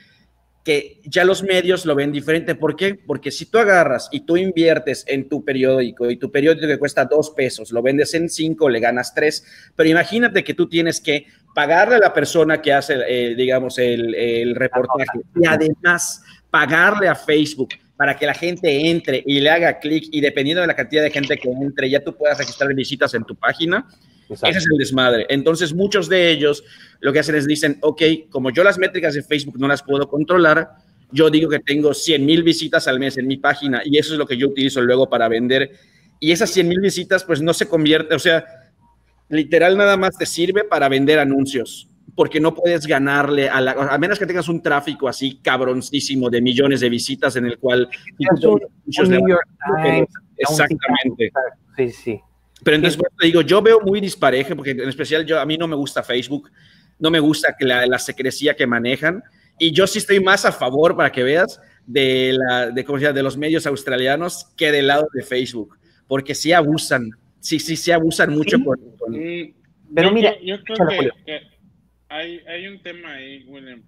C: que ya los medios lo ven diferente. ¿Por qué? Porque si tú agarras y tú inviertes en tu periódico y tu periódico que cuesta dos pesos, lo vendes en cinco, le ganas tres, pero imagínate que tú tienes que pagarle a la persona que hace, eh, digamos, el, el reportaje y además pagarle a Facebook para que la gente entre y le haga clic y dependiendo de la cantidad de gente que entre, ya tú puedas registrar visitas en tu página. Ese es el desmadre. Entonces, muchos de ellos lo que hacen es dicen, ok, como yo las métricas de Facebook no las puedo controlar, yo digo que tengo 100 mil visitas al mes en mi página y eso es lo que yo utilizo luego para vender. Y esas 100 mil visitas, pues no se convierte, o sea, literal nada más te sirve para vender anuncios, porque no puedes ganarle a la, a menos que tengas un tráfico así cabroncísimo de millones de visitas en el cual... exactamente.
B: Sí, sí.
C: Pero entonces, te digo, yo veo muy dispareje, porque en especial yo, a mí no me gusta Facebook, no me gusta que la, la secrecía que manejan, y yo sí estoy más a favor, para que veas, de, la, de, ¿cómo se llama? de los medios australianos que del lado de Facebook, porque sí abusan, sí, sí, sí abusan mucho. Con,
A: mm, Pero mira, yo, creo que, hay, hay, un tema ahí, William.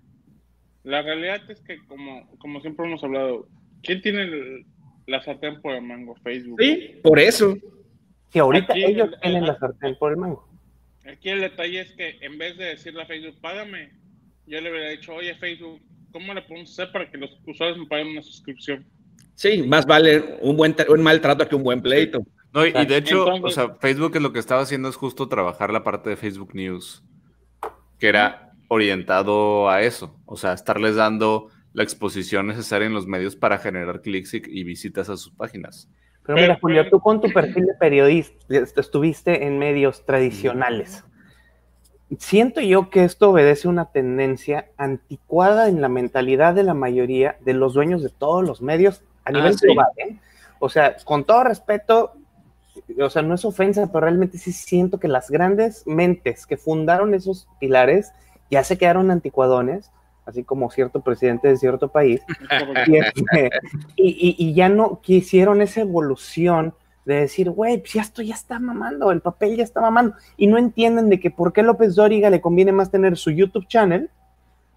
A: La realidad es que, como, como siempre hemos hablado, ¿quién tiene la sartén por el mango? Facebook.
C: Sí, por eso.
B: Si ahorita ellos tienen la sartén por el mango.
A: Aquí el detalle es que en vez de decirle a Facebook, págame, yo le hubiera dicho, oye Facebook, ¿cómo le podemos hacer para que los usuarios me paguen una suscripción?
C: Sí, más vale un buen un mal trato que un buen pleito.
D: No, y, de hecho, o sea, Facebook es lo que estaba haciendo es justo trabajar la parte de Facebook News, que era orientado a eso, o sea, estarles dando la exposición necesaria en los medios para generar clics y visitas a sus páginas.
B: Pero mira, Julio, tú con tu perfil de periodista estuviste en medios tradicionales. Siento yo que esto obedece una tendencia anticuada en la mentalidad de la mayoría de los dueños de todos los medios a nivel global. ¿eh? O sea, con todo respeto, o sea, no es ofensa, pero realmente sí siento que las grandes mentes que fundaron esos pilares ya se quedaron anticuadones, así como cierto presidente de cierto país, este, y, y, ya no quisieron esa evolución de decir, güey, pues ya esto ya está mamando, el papel ya está mamando, y no entienden de que por qué López Dóriga le conviene más tener su YouTube channel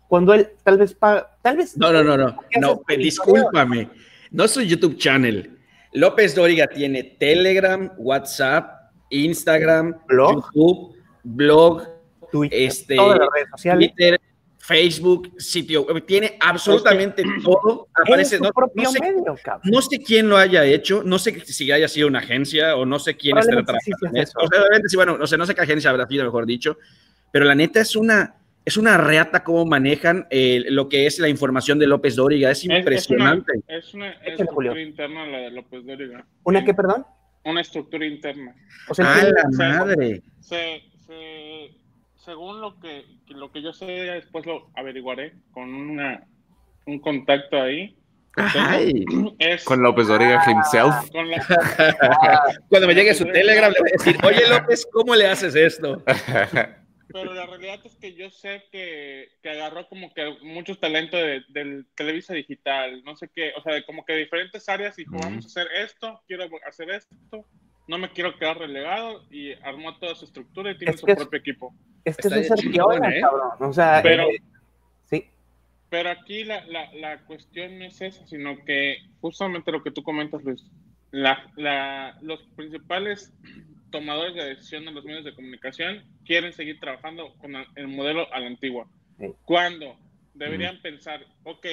B: cuando él tal vez paga, tal vez...
C: No, no, no, no, no, discúlpame, no es su YouTube channel, López Dóriga tiene Telegram, WhatsApp, Instagram, YouTube, blog, Twitter, este, Twitter, Facebook, sitio, tiene absolutamente todo. Aparece, no, sé, no, sé, quién lo haya hecho, no sé si haya sido una agencia o no sé quién está trabajando eso. O sea, sí, bueno, no sé, no sé qué agencia habrá sido, mejor dicho, pero la neta es una, es una reata cómo manejan eh, lo que es la información de López Dóriga. Es impresionante.
A: Es una, estructura interna la de López Dóriga.
B: ¿Una qué, perdón?
A: Una estructura interna.
C: O sea, ¡Ah, la madre!
A: Según lo que, lo que yo sé, después lo averiguaré con una, un contacto ahí.
D: con López Dóriga himself.
C: Cuando me llegue su Telegram, le voy a decir, oye López, ¿cómo le haces esto?
A: Pero la realidad es que yo sé que, que agarró como que muchos talentos de, del Televisa Digital, no sé qué, o sea, de como que diferentes áreas y dijo, vamos a hacer esto, quiero hacer esto, no me quiero quedar relegado y armó toda su estructura y tiene su propio equipo.
B: Es que eso es el ¿eh? cabrón. O sea,
A: pero,
B: eh, sí.
A: Pero aquí la, la, la, cuestión no es esa, sino que justamente lo que tú comentas, Luis, la, la, los principales tomadores de decisión en los medios de comunicación quieren seguir trabajando con el modelo a la antigua. Cuando deberían pensar, ok,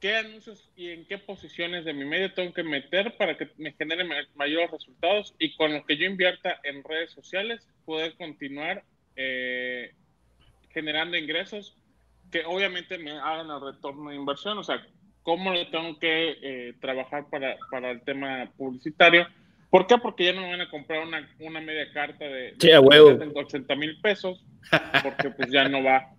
A: ¿qué anuncios y en qué posiciones de mi medio tengo que meter para que me genere mayores resultados y con lo que yo invierta en redes sociales poder continuar eh, generando ingresos que obviamente me hagan el retorno de inversión? O sea, ¿cómo lo tengo que eh, trabajar para, para el tema publicitario? ¿Por qué? Porque ya no me van a comprar una, una media carta de,
C: de
A: 80 mil pesos, porque pues ya no va.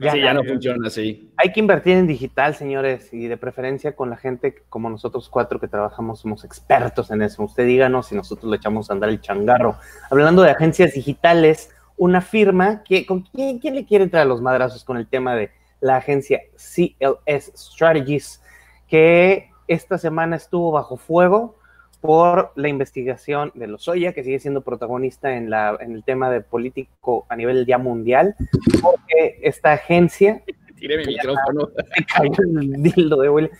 C: Ya, sí, ya no funciona así.
B: Hay que invertir en digital, señores, y de preferencia con la gente como nosotros cuatro que trabajamos, somos expertos en eso. Usted díganos si nosotros le echamos a andar el changarro. Hablando de agencias digitales, una firma que, ¿con quién, quién le quiere entrar a los madrazos con el tema de la agencia CLS Strategies, que esta semana estuvo bajo fuego por la investigación de Lozoya, que sigue siendo protagonista en, la, en el tema de político a nivel ya mundial, porque esta agencia...
C: Tire mi micrófono.
B: Se cayó el dildo de Willy.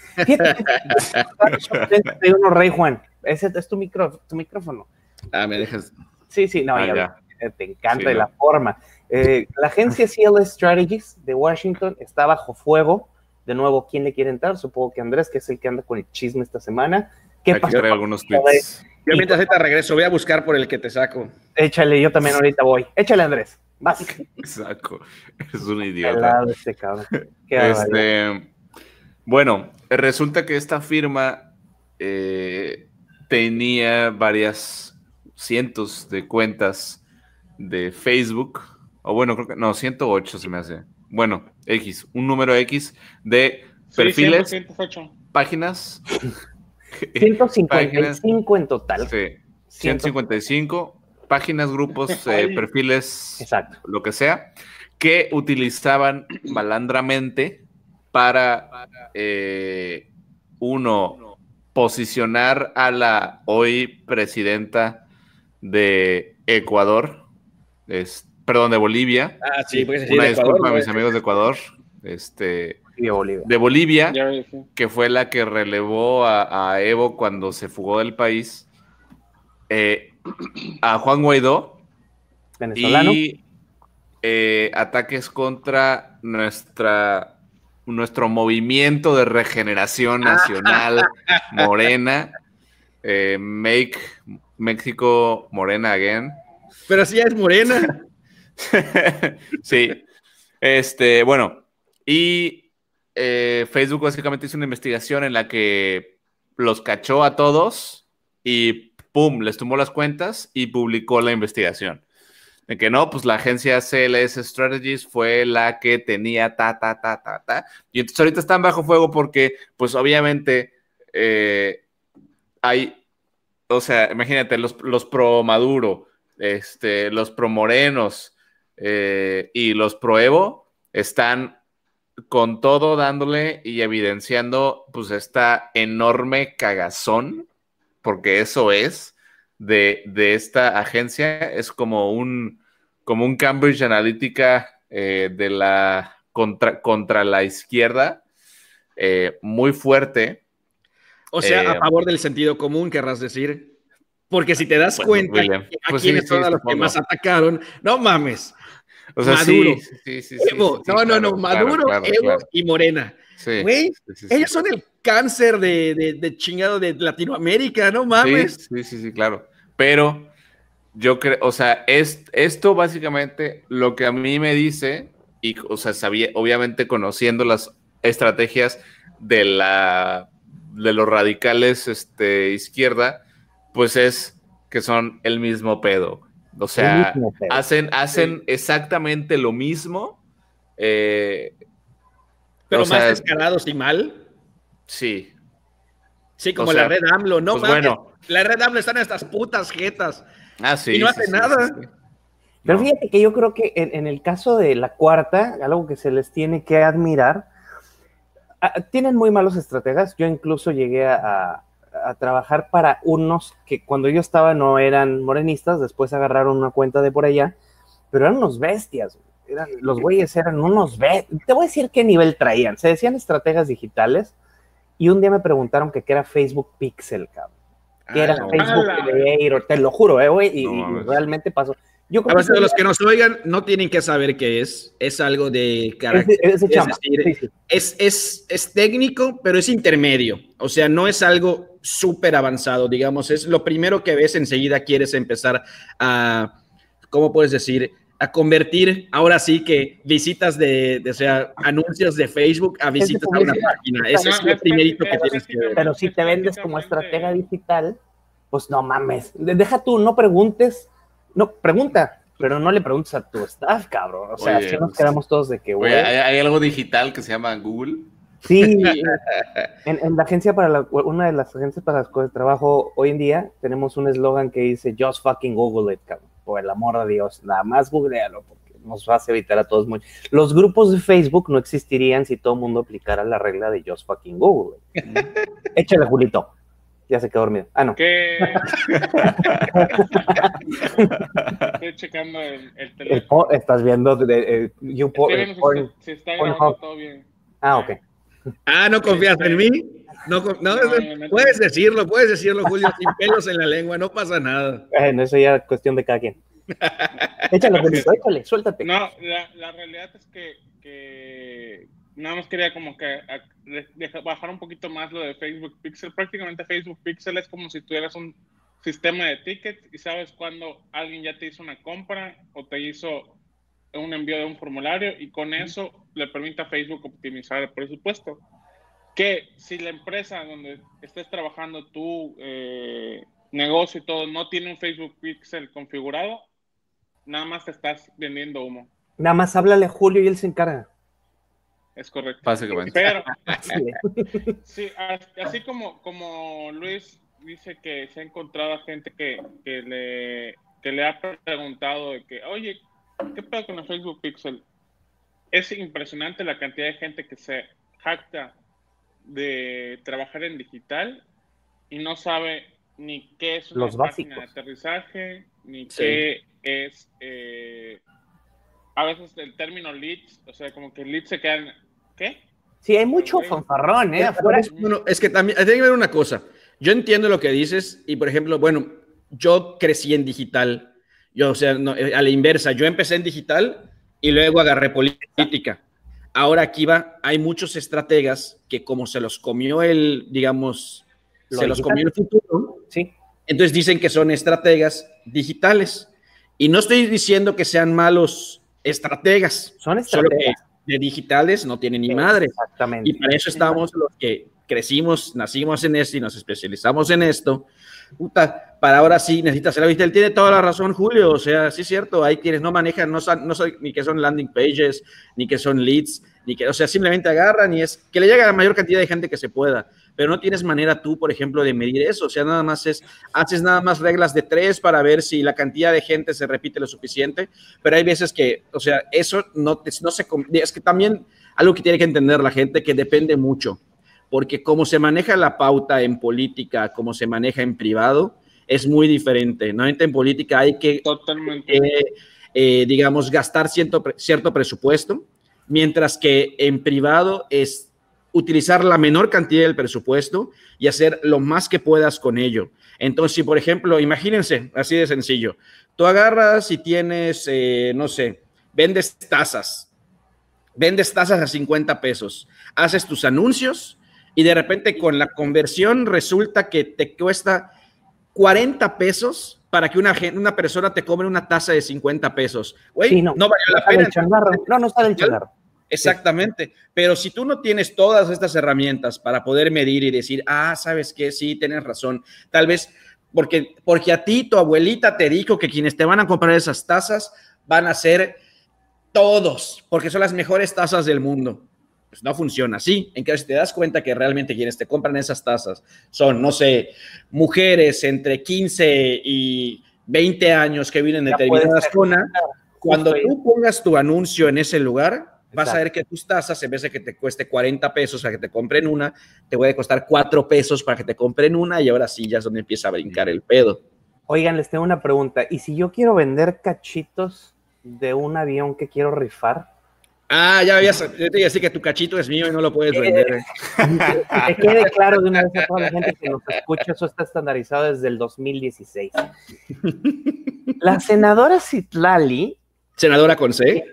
B: uno, Rey Juan. Ese es tu, micro, tu micrófono.
C: Ah, me dejas.
B: Sí, sí, no, ah, te encanta de la forma. Eh, la agencia CLS Strategies de Washington está bajo fuego. De nuevo, ¿quién le quiere entrar? Supongo que Andrés, que es el que anda con el chisme esta semana.
D: ¿Qué Aquí pasó? algunos tweets.
C: Yo mientras te regreso, voy a buscar por el que te saco.
B: Échale, yo también ahorita voy. Échale, Andrés. Vas.
D: Saco. Es un idiota.
B: Este,
D: este, bueno, resulta que esta firma eh, tenía varias cientos de cuentas de Facebook. O bueno, creo que no, 108 se me hace. Bueno, X, un número X de perfiles, páginas
B: 155 en total.
D: Sí, 155 páginas, grupos, eh, perfiles,
B: Exacto.
D: lo que sea, que utilizaban malandramente para, eh, uno, posicionar a la hoy presidenta de Ecuador, es, perdón, de Bolivia.
C: Ah, sí,
D: Una disculpa a mis amigos de Ecuador. Este, de Bolivia, que fue la que relevó a, Evo cuando se fugó del país, eh, a Juan Guaidó
B: venezolano
D: y eh, ataques contra nuestra nuestro movimiento de regeneración nacional morena, eh, Make México Morena Again.
C: Pero si ya es morena.
D: sí. Este, bueno, y eh, Facebook básicamente hizo una investigación en la que los cachó a todos y pum, les tomó las cuentas y publicó la investigación. De que no, pues la agencia CLS Strategies fue la que tenía ta, ta, ta, ta, ta. Y entonces ahorita están bajo fuego porque, pues obviamente, eh, hay, o sea, imagínate, los, los pro Maduro, este, los pro Morenos eh, y los pro Evo están con todo dándole y evidenciando, pues, esta enorme cagazón, porque eso es, de, esta agencia es como un, como un Cambridge Analytica eh, de la contra, contra la izquierda, eh, muy fuerte.
C: O sea, a eh, favor del sentido común, querrás decir. Porque si te das cuenta, a pues quienes los que más atacaron, no mames. O sea, Maduro, sí, sí, no, no, no, Maduro, Evo y Morena. Güey, ellos son el cáncer de, chingado de Latinoamérica, no mames.
D: Sí, sí, sí, claro. Pero yo creo, o sea, es, esto básicamente lo que a mí me dice, y, o sea, sabía, obviamente conociendo las estrategias de la de los radicales este, izquierda, pues es que son el mismo pedo. O sea, hacen, hacen exactamente lo mismo. Eh,
C: pero más escalados y mal.
D: Sí.
C: Sí, como la red AMLO, no pues bueno. La red AMLO está en estas putas jetas.
D: Ah, sí.
C: Y no hace nada.
B: Pero fíjate que yo creo que en, el caso de la cuarta, algo que se les tiene que admirar, tienen muy malos estrategas. Yo incluso llegué a, a, trabajar para unos que cuando yo estaba no eran morenistas, después agarraron una cuenta de por allá, pero eran unos bestias los güeyes eran unos... Te voy a decir qué nivel traían. Se decían estrategas digitales y un día me preguntaron que qué era Facebook Pixel, cabrón. Que era ah, Facebook te lo juro, eh, güey, y, realmente pasó.
C: Yo a veces de los que nos oigan no tienen que saber qué es. Es algo de
B: carácter. Es,
C: es, es, es, técnico, pero es intermedio. O sea, no es algo súper avanzado, digamos. Es lo primero que ves, enseguida quieres empezar a, ¿cómo puedes decir? a convertir ahora sí que visitas de, o sea, anuncios de Facebook a visitas a una página. Eso es lo primerito que tienes que ver.
B: Pero si te vendes como estratega digital, pues no mames. Deja tú, no preguntes, no, pregunta, pero no le preguntes a tu staff, cabrón. O sea, si nos pues, quedamos todos de que,
D: güey. ¿hay, algo digital que se llama Google?
B: Sí, en, la agencia para la, una de las agencias para las cuales trabajo hoy en día, tenemos un eslogan que dice Just fucking Google it, cabrón por el amor de Dios, nada más googlealo, porque nos vas a evitar a todos mucho. Los grupos de Facebook no existirían si todo el mundo aplicara la regla de Just fucking Google. Échale, Julito. Ya se quedó dormido. Ah, no.
A: ¿Qué? Estoy checando el, el teléfono.
B: estás viendo de, eh,
A: si, está grabando todo bien.
B: Ah, ok.
C: Ah, ¿no confías en mí? No, no, puedes decirlo, puedes decirlo, Julio, sin pelos en la lengua, no pasa nada.
B: Bueno, eso ya es cuestión de cada quien. échale, Julio, échale, suéltate.
A: No, la, la realidad es que, que, nada más quería como que bajar un poquito más lo de Facebook Pixel. Prácticamente Facebook Pixel es como si tuvieras un sistema de tickets y sabes cuando alguien ya te hizo una compra o te hizo un envío de un formulario y con eso le permite a Facebook optimizar el presupuesto que si la empresa donde estés trabajando tu eh, negocio y todo no tiene un Facebook Pixel configurado, nada más te estás vendiendo humo.
B: Nada más háblale a Julio y él se encarga.
A: Es correcto.
D: Básicamente.
A: Pero, sí, así como, como Luis dice que se ha encontrado a gente que, que, le, que le ha preguntado de que, oye, ¿qué pasa con el Facebook Pixel? Es impresionante la cantidad de gente que se jacta de trabajar en digital y no sabe ni qué es una página de aterrizaje, ni qué es eh, a veces el término leads, o sea, como que leads se quedan, ¿qué?
B: Sí, hay mucho fanfarrón, ¿eh?
C: es que también, hay que ver una cosa. Yo entiendo lo que dices y, por ejemplo, bueno, yo crecí en digital. Yo, o sea, eh, a la inversa, yo empecé en digital y luego agarré política. Ahora aquí va, hay muchos estrategas que como se los comió el, digamos, se los comió el futuro,
B: sí.
C: entonces dicen que son estrategas digitales. Y no estoy diciendo que sean malos estrategas.
B: Son estrategas.
C: De digitales no tiene ni madre.
B: Exactamente.
C: Y para eso estamos los que crecimos, nacimos en esto y nos especializamos en esto. Puta, para ahora sí necesitas hacer la Él tiene toda la razón, Julio. O sea, sí es cierto, hay quienes no manejan, no, no ni que son landing pages, ni que son leads, ni que, o sea, simplemente agarran y es que le llegue a la mayor cantidad de gente que se pueda. Pero no tienes manera tú, por ejemplo, de medir eso. O sea, nada más es, haces nada más reglas de tres para ver si la cantidad de gente se repite lo suficiente. Pero hay veces que, o sea, eso no, no se, es que también algo que tiene que entender la gente que depende mucho porque como se maneja la pauta en política, como se maneja en privado, es muy diferente. Normalmente en política hay que, eh, digamos, gastar cierto, cierto presupuesto, mientras que en privado es utilizar la menor cantidad del presupuesto y hacer lo más que puedas con ello. Entonces, si por ejemplo, imagínense, así de sencillo, tú agarras y tienes, eh, no sé, vendes tazas, vendes tazas a 50 pesos, haces tus anuncios, y de repente con la conversión resulta que te cuesta 40 pesos para que una, una persona te cobre una tasa de 50 pesos. Güey, no, la pena.
B: No, no sale el changarro.
C: Exactamente, pero si tú no tienes todas estas herramientas para poder medir y decir, ah, sabes que sí, tienes razón, tal vez porque, porque a ti tu abuelita te dijo que quienes te van a comprar esas tazas van a ser todos, porque son las mejores tazas del mundo. Pues no funciona así. En que si te das cuenta que realmente quienes te compran esas tazas son, no sé, mujeres entre 15 y 20 años que viven en determinada zona, cuando tú pongas tu anuncio en ese lugar, vas a ver que tus tazas, en vez de que te cueste 40 pesos para que te compren una, te puede costar 4 pesos para que te compren una y ahora sí ya es donde empieza a brincar el pedo.
B: Oigan, les tengo una pregunta. ¿Y si yo quiero vender cachitos de un avión que quiero rifar?
C: Ah, ya habías, yo te decir que tu cachito es mío y no lo puedes vender.
B: Que quede claro de una vez a toda la gente que nos escucha, eso está estandarizado desde el 2016. La senadora Citlali.
C: ¿Senadora con C?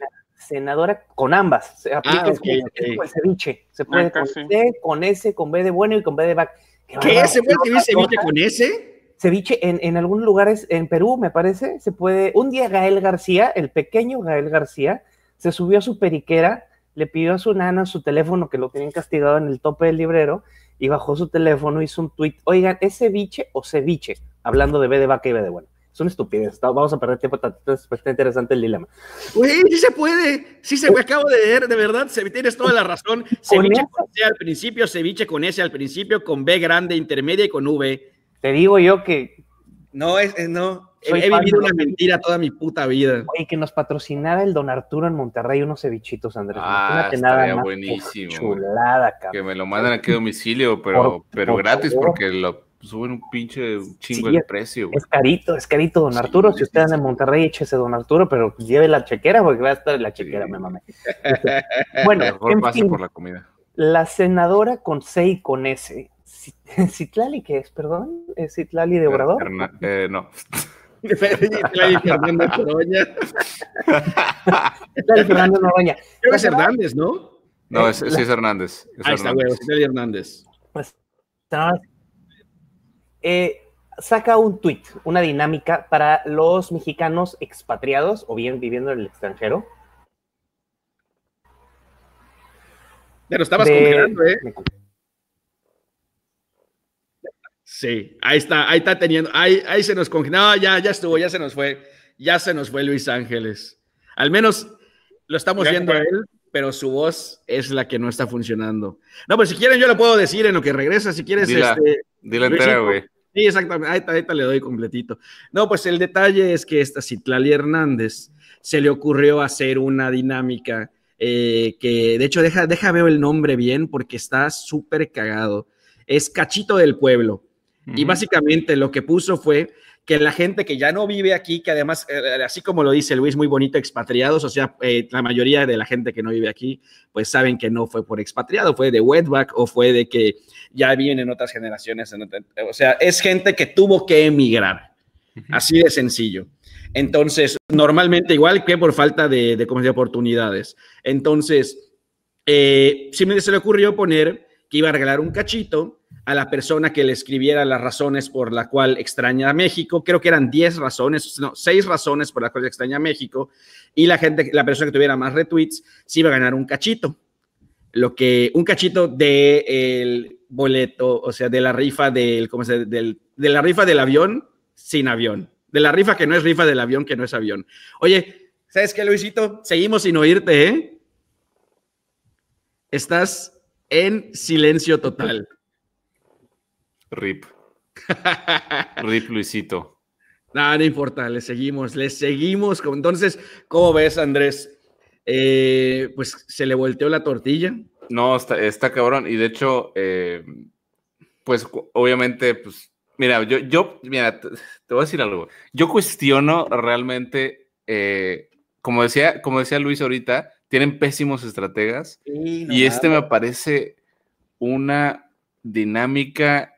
B: Senadora con ambas. Se aplica ah, el ceviche. Se puede con C, con S, con B de bueno y con B de back.
C: ¿Qué? ¿Se puede escribir ceviche con S?
B: Ceviche en, en algunos lugares, en Perú, me parece, se puede. Un día Gael García, el pequeño Gael García, se subió a su periquera, le pidió a su nana su teléfono, que lo tenían castigado en el tope del librero, y bajó su teléfono, hizo un tweet, oigan, ¿es ceviche o ceviche? Hablando de B de vaca y B de bueno. Es una estupidez, vamos a perder tiempo, está interesante el dilema.
C: Uy, sí se puede, sí se me acabo de leer, de verdad, tienes toda la razón. Ceviche con, C al principio, ceviche con S al principio, con B grande, intermedia y con V.
B: Te digo yo que...
C: No, es, no, he vivido una mentira toda mi puta vida.
B: Oye, que nos patrocinara el Don Arturo en Monterrey unos cevichitos, Andrés.
D: Ah, estaría buenísimo. Chulada, cabrón. Que me lo mandan aquí a domicilio, pero, pero gratis porque lo suben un pinche chingo de precio.
B: Es carito, es carito, Don Arturo. si usted anda en Monterrey, échese Don Arturo, pero lleve la chequera porque va a estar en la chequera, me mame. bueno,
D: en fin, por la comida.
B: La senadora con C y con S. ¿Citlali qué es, perdón? ¿Es Citlali de Obrador?
D: Eh, no.
C: Fernando Noroña.
B: Fernando Noroña.
C: Creo que es Hernández, ¿no?
D: No, es, sí es Hernández. Es
C: Ahí está, güey, es Hernández. Pues,
B: eh, saca un tweet, una dinámica para los mexicanos expatriados o bien viviendo en el extranjero.
C: Pero estabas congelando, ¿eh? Sí, ahí está, ahí está teniendo, ahí, ahí se nos congeló, no, ya, ya estuvo, ya se nos fue, ya se nos fue Luis Ángeles. Al menos lo estamos viendo a él, pero su voz es la que no está funcionando. No, pues si quieren yo lo puedo decir en lo que regresa, si quieres.
D: Dila,
C: este,
D: dila entera, güey.
C: Sí, exactamente, ahí está, ahí está, le doy completito. No, pues el detalle es que esta Citlali Hernández se le ocurrió hacer una dinámica eh, que, de hecho, deja, deja veo el nombre bien porque está súper cagado. Es Cachito del Pueblo. Y básicamente lo que puso fue que la gente que ya no vive aquí, que además, eh, así como lo dice Luis, muy bonito, expatriados, o sea, eh, la mayoría de la gente que no vive aquí, pues saben que no fue por expatriado, fue de wetback o fue de que ya viven en otras generaciones. o sea, es gente que tuvo que emigrar, así de sencillo. Entonces, normalmente igual que por falta de, de, oportunidades. Entonces, eh, simplemente se le ocurrió poner que iba a regalar un cachito a la persona que le escribiera las razones por la cual extraña a México. Creo que eran 10 razones, no, 6 razones por las cuales extraña a México. Y la gente, la persona que tuviera más retweets, sí iba a ganar un cachito. Lo que, un cachito del boleto, o sea, de la rifa del, ¿cómo se, del, de la rifa del avión sin avión. De la rifa que no es rifa del avión que no es avión. Oye, ¿sabes qué, Luisito? Seguimos sin oírte, ¿eh? Estás en silencio total.
D: Rip. Rip Luisito.
C: Nada, no importa, le seguimos, le seguimos. Entonces, ¿cómo ves, Andrés? Eh, pues se le volteó la tortilla.
D: No, está, está cabrón. Y de hecho, eh, pues obviamente, pues, mira, yo, yo, mira, te, voy a decir algo. Yo cuestiono realmente, eh, como decía, como decía Luis ahorita, tienen pésimos estrategas. y este me parece una dinámica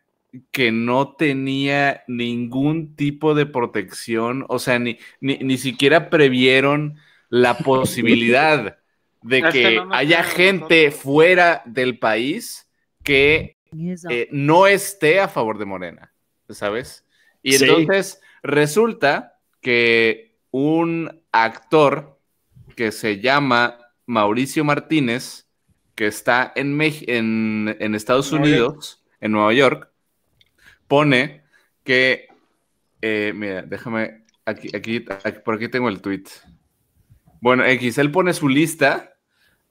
D: que no tenía ningún tipo de protección, o sea, ni, ni, siquiera previeron la posibilidad de que haya gente fuera del país que eh, no esté a favor de Morena, ¿sabes? Y entonces resulta que un actor que se llama Mauricio Martínez, que está en, en, en Estados Unidos, en Nueva York, pone que, eh, mira, déjame, aquí, aquí, por aquí tengo el tweet. Bueno, X, él pone su lista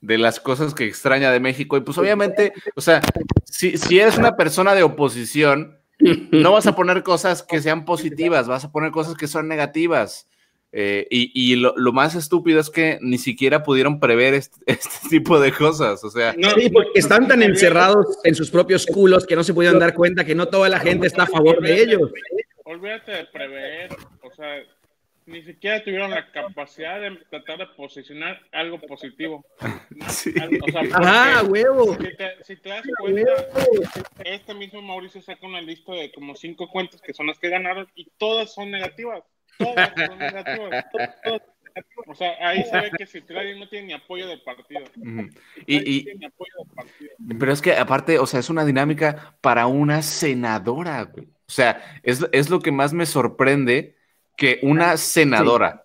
D: de las cosas que extraña de México y pues obviamente, o sea, si, si eres una persona de oposición, no vas a poner cosas que sean positivas, vas a poner cosas que son negativas. Eh, y, lo, más estúpido es que ni siquiera pudieron prever este, este tipo de cosas. O sea,
C: sí, porque están tan encerrados en sus propios culos que no se pudieron dar cuenta que no toda la gente está a favor de ellos.
A: Olvídate de prever, o sea, ni siquiera tuvieron la capacidad de tratar de posicionar algo positivo.
C: Sí. Ajá, huevo.
A: Si te, das cuenta, este mismo Mauricio saca una lista de como cinco cuentas que son las que ganaron y todas son negativas. O sea, ahí se ve que Citlali no tiene ni apoyo del partido.
D: Y, Pero es que aparte, o sea, es una dinámica para una senadora, O sea, es, lo que más me sorprende que una senadora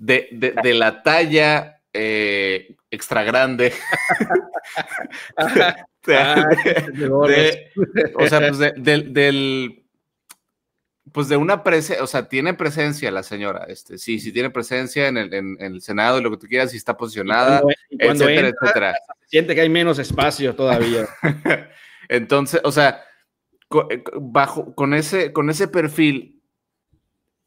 D: de, de, la talla eh, extra grande. o sea, pues del pues de una presencia, o sea, tiene presencia la señora, este, sí, sí tiene presencia en el, en, el Senado, lo que tú quieras, si está posicionada, etcétera, etcétera.
C: Siente que hay menos espacio todavía.
D: Entonces, o sea, eh, bajo, con ese, con ese perfil,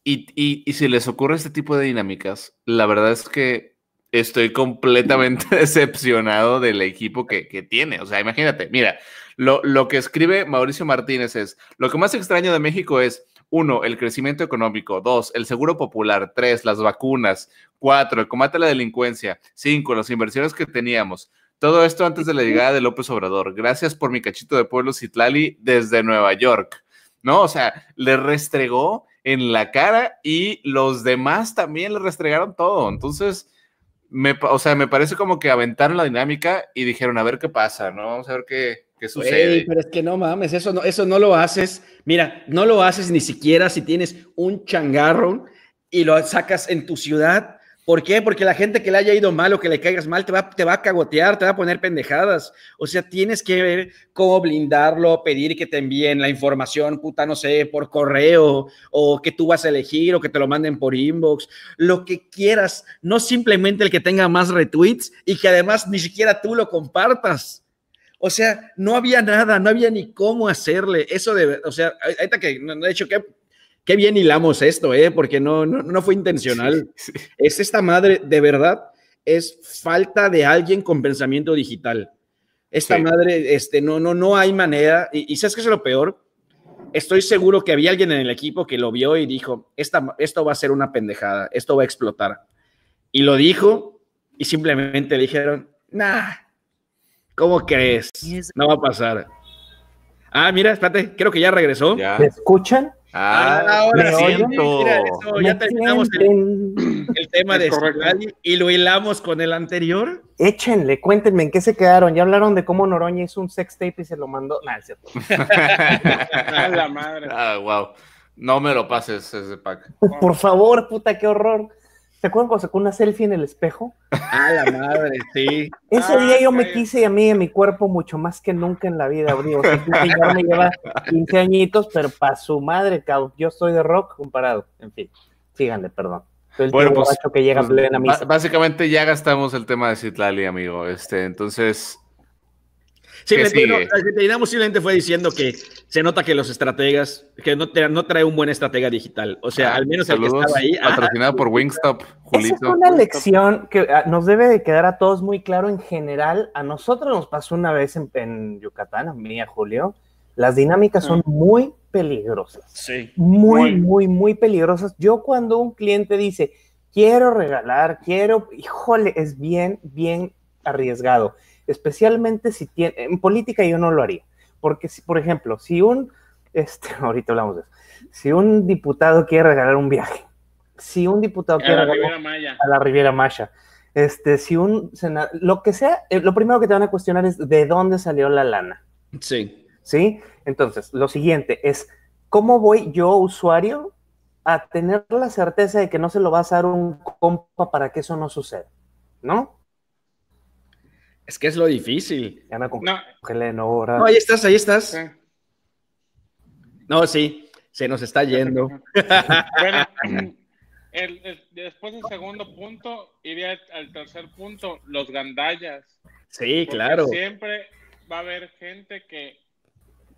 D: y, y, y si les ocurre este tipo de dinámicas, la verdad es que estoy completamente decepcionado del equipo que, que tiene. O sea, imagínate, mira, lo, lo que escribe Mauricio Martínez es, lo que más extraño de México es uno, el crecimiento económico. Dos, el seguro popular. Tres, las vacunas. Cuatro, el combate a la delincuencia. Cinco, las inversiones que teníamos. Todo esto antes de la llegada de López Obrador. Gracias por mi cachito de pueblo Citlali desde Nueva York. ¿No? O sea, le restregó en la cara y los demás también le restregaron todo. Entonces, me, o sea, me parece como que aventaron la dinámica y dijeron, a ver qué pasa, ¿no? Vamos a ver qué, ¿Qué sucede?
C: pero es que no mames, eso no, eso no lo haces. Mira, no lo haces ni siquiera si tienes un changarro y lo sacas en tu ciudad. ¿Por qué? Porque la gente que le haya ido mal o que le caigas mal te va, te va a cagotear, te va a poner pendejadas. O sea, tienes que ver cómo blindarlo, pedir que te envíen la información, puta, no sé, por correo o que tú vas a elegir o que te lo manden por inbox, lo que quieras, no simplemente el que tenga más retweets y que además ni siquiera tú lo compartas. O sea, no había nada, no había ni cómo hacerle. Eso de, o sea, ahorita que, de hecho, qué, qué bien hilamos esto, ¿eh? Porque no, no, fue intencional. Es esta madre, de verdad, es falta de alguien con pensamiento digital. Esta madre, este, no, no, no hay manera. Y, ¿sabes qué es lo peor? Estoy seguro que había alguien en el equipo que lo vio y dijo, Esta, esto va a ser una pendejada, esto va a explotar. Y lo dijo y simplemente le dijeron, nah, ¿Cómo crees? No va a pasar. Ah, mira, espérate, creo que ya regresó.
B: ¿Me escuchan?
D: Ah,
C: ahora
B: ¿me
C: sí, mira, eso, ya
B: ¿Me
C: terminamos el, tema
A: Es
C: de y lo hilamos con el anterior.
B: Échenle, cuéntenme en qué se quedaron. Ya hablaron de cómo Noroña hizo un sex tape y se lo mandó. Nah, es cierto.
A: A la madre.
D: Ah, wow. No me lo pases ese pack.
B: Por favor, puta, qué horror. ¿Se acuerdan cuando sacó una selfie en el espejo?
C: Ah, la madre, sí.
B: Ese
A: Ah,
B: día yo me quise a mí y a mi cuerpo mucho más que nunca en la vida, digo, señor me lleva 15 añitos, pero para su madre, cabrón, yo soy de rock comparado. En fin, síganle, perdón. El
D: Bueno, pues,
B: que llega a
D: Pues,
B: plena misa.
D: básicamente ya gastamos el tema de Citlali, amigo. Este, entonces,
C: Sí, terminamos simplemente fue diciendo que se nota que los estrategas, que no, te- no trae un buen estratega digital. O sea,
D: ah,
C: al menos el que estaba ahí. ah,
D: patrocinado por Wingstop,
B: Esa es
D: Julito.
B: una lección que ah, nos debe de quedar a todos muy claro en general. A nosotros nos pasó una vez en, en Yucatán, a mí a Julio. Las dinámicas son muy peligrosas.
C: sí.
B: muy,
A: Muy.
B: muy, muy peligrosas. Yo cuando un cliente dice, quiero regalar, quiero, híjole, es bien, bien arriesgado. Especialmente si tiene, en política yo no lo haría. Porque, si, por ejemplo, si un, este, ahorita hablamos de eso, si un diputado quiere regalar un viaje, si un diputado
A: A
B: quiere
A: la
B: regalar
A: Maya.
B: a la Riviera Maya, este, si un senador, lo que sea, eh, lo primero que te van a cuestionar es de dónde salió la lana.
C: Sí.
B: ¿sí? Entonces, lo siguiente es, ¿cómo voy yo, usuario, a tener la certeza de que no se lo vas a dar un compa para que eso no suceda? ¿No?
C: Es que es lo difícil.
B: Ya me
A: No,
B: congelé, no, ahora.
C: No, ahí estás, ahí estás.
A: sí.
C: No, sí, se nos está yendo.
A: Bueno, el- el- después del segundo punto, iría al tercer punto, los gandallas.
C: Sí,
A: Porque
C: claro.
A: Siempre va a haber gente que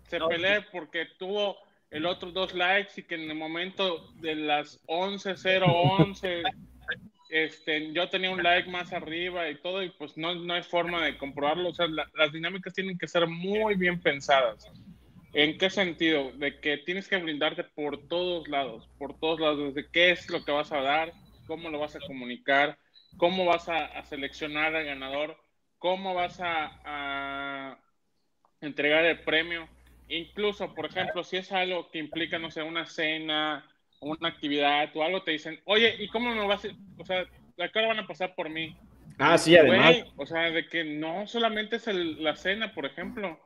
A: se
C: No,
A: pelee porque tuvo el otro dos likes y que en el momento de las 11.011 este, yo tenía un like más arriba y todo y pues no, no hay forma de comprobarlo. O sea, la- las dinámicas tienen que ser muy bien pensadas. ¿En qué sentido? De que tienes que blindarte por todos lados, por todos lados, desde qué es lo que vas a dar, cómo lo vas a comunicar, cómo vas a, a seleccionar al ganador, cómo vas a, a entregar el premio. Incluso, por ejemplo, si es algo que implica, no sé, una cena, una actividad o algo, te dicen, oye, ¿y cómo me vas a...? O sea, ¿a qué hora van a pasar por mí?
C: Ah, sí, además.
A: O sea, de que no solamente es el- la cena, por ejemplo,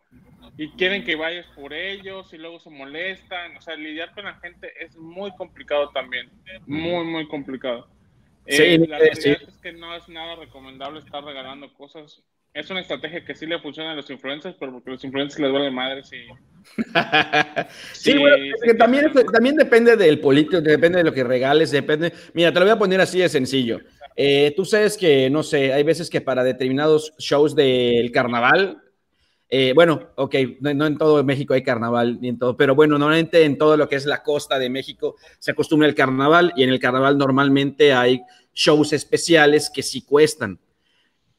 A: y quieren que vayas por ellos y luego se molestan. O sea, lidiar con la gente es muy complicado también. Muy, muy complicado.
C: Sí,
A: Eh, la
C: eh,
A: realidad es que no es nada recomendable estar regalando cosas. Es una estrategia que sí le funciona a los influencers, pero porque los influencers les vale madre si.
C: Sí, bueno, que también, también depende del político, depende de lo que regales, depende. Mira, te lo voy a poner así de sencillo. Eh, tú sabes que, no sé, hay veces que para determinados shows del carnaval, eh, bueno, ok, no, no en todo México hay carnaval ni en todo, pero bueno, normalmente en todo lo que es la costa de México se acostumbra el carnaval y en el carnaval normalmente hay shows especiales que sí cuestan.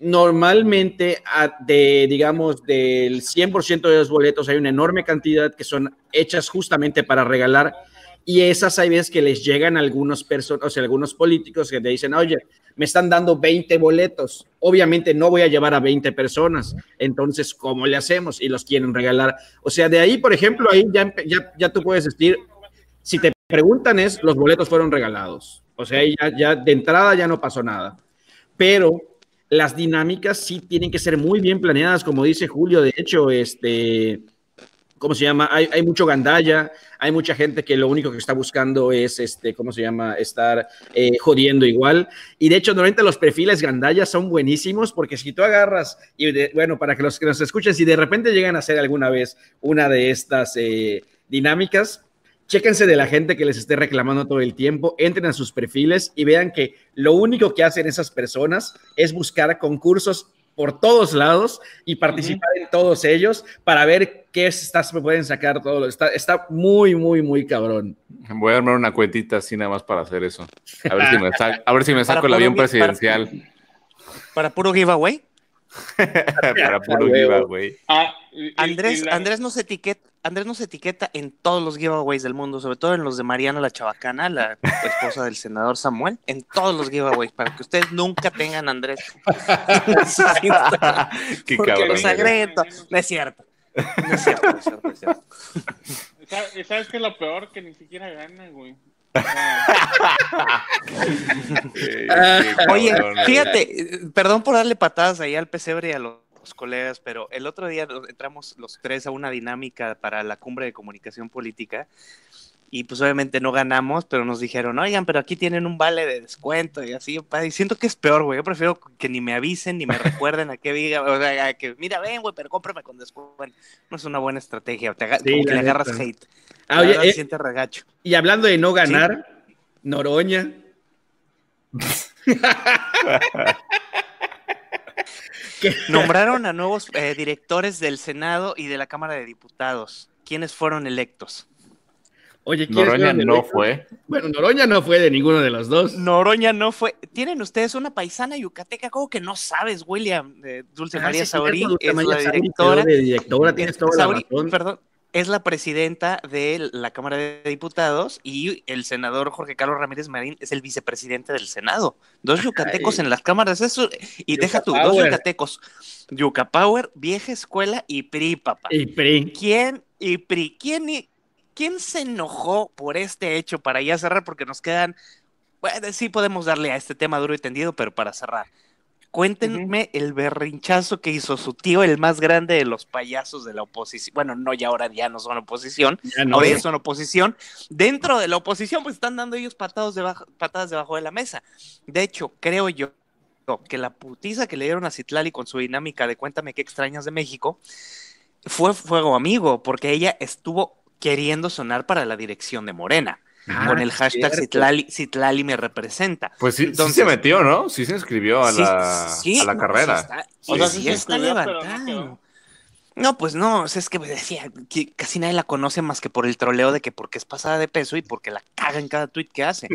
C: Normalmente, de, digamos, del 100% de los boletos hay una enorme cantidad que son hechas justamente para regalar y esas hay veces que les llegan a algunos personas, o sea, algunos políticos que te dicen, oye, me están dando 20 boletos, obviamente no voy a llevar a 20 personas, entonces, ¿cómo le hacemos? Y los quieren regalar. O sea, de ahí, por ejemplo, ahí ya, ya, ya tú puedes decir, si te preguntan es, los boletos fueron regalados. O sea, ya, ya de entrada ya no pasó nada. Pero las dinámicas sí tienen que ser muy bien planeadas, como dice Julio. De hecho, este, ¿cómo se llama? Hay, hay mucho gandalla, hay mucha gente que lo único que está buscando es, este, ¿cómo se llama? Estar eh, jodiendo igual. Y de hecho, normalmente los perfiles gandalla son buenísimos porque si tú agarras, y bueno, para que los que nos escuchen, si de repente llegan a hacer alguna vez una de estas eh, dinámicas, chéquense de la gente que les esté reclamando todo el tiempo, entren a sus perfiles y vean que lo único que hacen esas personas es buscar concursos por todos lados y participar en todos ellos para ver qué estás pueden sacar todo. Está, está muy, muy, muy cabrón.
D: Voy a armar una cuentita así nada más para hacer eso. A ver si me, sa- a ver si me saco
E: Para
D: el avión
E: para-
D: presidencial.
E: Para puro giveaway.
D: para puro giveaway.
A: Ah,
E: Andrés,
A: y la-
E: Andrés nos etiqueta, Andrés nos etiqueta en todos los giveaways del mundo, sobre todo en los de Mariana la Chabacana, la esposa del senador Samuel, en todos los giveaways, para que ustedes nunca tengan a Andrés.
D: Qué cabrón.
E: los No es cierto.
B: No es cierto, no es cierto, no es cierto.
A: ¿Sabes, qué es lo peor? Que ni siquiera ganan, güey.
B: Oye, fíjate, perdón por darle patadas ahí al pesebre y a los colegas, pero el otro día entramos los tres a una dinámica para la cumbre de comunicación política y pues obviamente no ganamos, pero nos dijeron, oigan, pero aquí tienen un vale de descuento y así, y siento que es peor, güey, yo prefiero que ni me avisen ni me recuerden a qué diga, o sea, a que mira, ven, güey, pero cómprame con descuento. No es una buena estrategia, te
C: Sí,
B: como que le agarras hate.
C: Ah, oye, eh,
B: se siente regacho.
C: y hablando de no ganar, Noroña. ¿Qué?
B: Nombraron a nuevos eh, directores del Senado y de la Cámara de Diputados. ¿Quiénes fueron electos?
C: Oye, ¿quiénes
D: Noroña no
C: electos?
D: fue.
C: Bueno, Noroña no fue de ninguno de los dos.
B: Noroña no fue. ¿Tienen ustedes una paisana yucateca? ¿Cómo que no sabes, William? Eh, Dulce
C: Ah,
B: María
C: sí,
B: Saurí es
C: María
B: la directora.
C: de directora, tienes toda la razón.
B: perdón, es la presidenta de la Cámara de Diputados y el senador Jorge Carlos Ramírez Marín es el vicepresidente del Senado. Dos yucatecos
C: Ay.
B: en las cámaras, eso. Y
C: Yuca
B: deja tú, dos yucatecos. Yuca Power, vieja escuela y PRI, papá.
C: Y PRI.
B: ¿Quién y PRI? ¿Quién, y- ¿Quién se enojó por este hecho para ya cerrar? Porque nos quedan. Bueno, sí podemos darle a este tema duro y tendido, pero para cerrar. Cuéntenme el berrinchazo que hizo su tío, el más grande de los payasos de la oposición. Bueno, no, ya ahora ya no son oposición,
C: Ya no.
B: ahora ya son oposición. Dentro de la oposición, pues están dando ellos patados debajo, patadas debajo de la mesa. De hecho, creo yo que la putiza que le dieron a Citlali con su dinámica de Cuéntame qué extrañas de México fue fuego amigo, porque ella estuvo queriendo sonar para la dirección de Morena,
C: Ah,
B: con el hashtag. Citlali, Citlali me representa.
D: Pues sí, sí
B: Entonces-
D: se metió, ¿no? Sí se inscribió a
B: Sí,
D: la,
B: sí,
D: a la
B: no,
D: carrera.
B: sí está-
A: O sea,
B: sí
A: sí se
B: está levantando. No, pues no, o sea, es que decía que casi nadie la conoce más que por el troleo de que porque es pasada de peso y porque la caga en cada tweet que hace.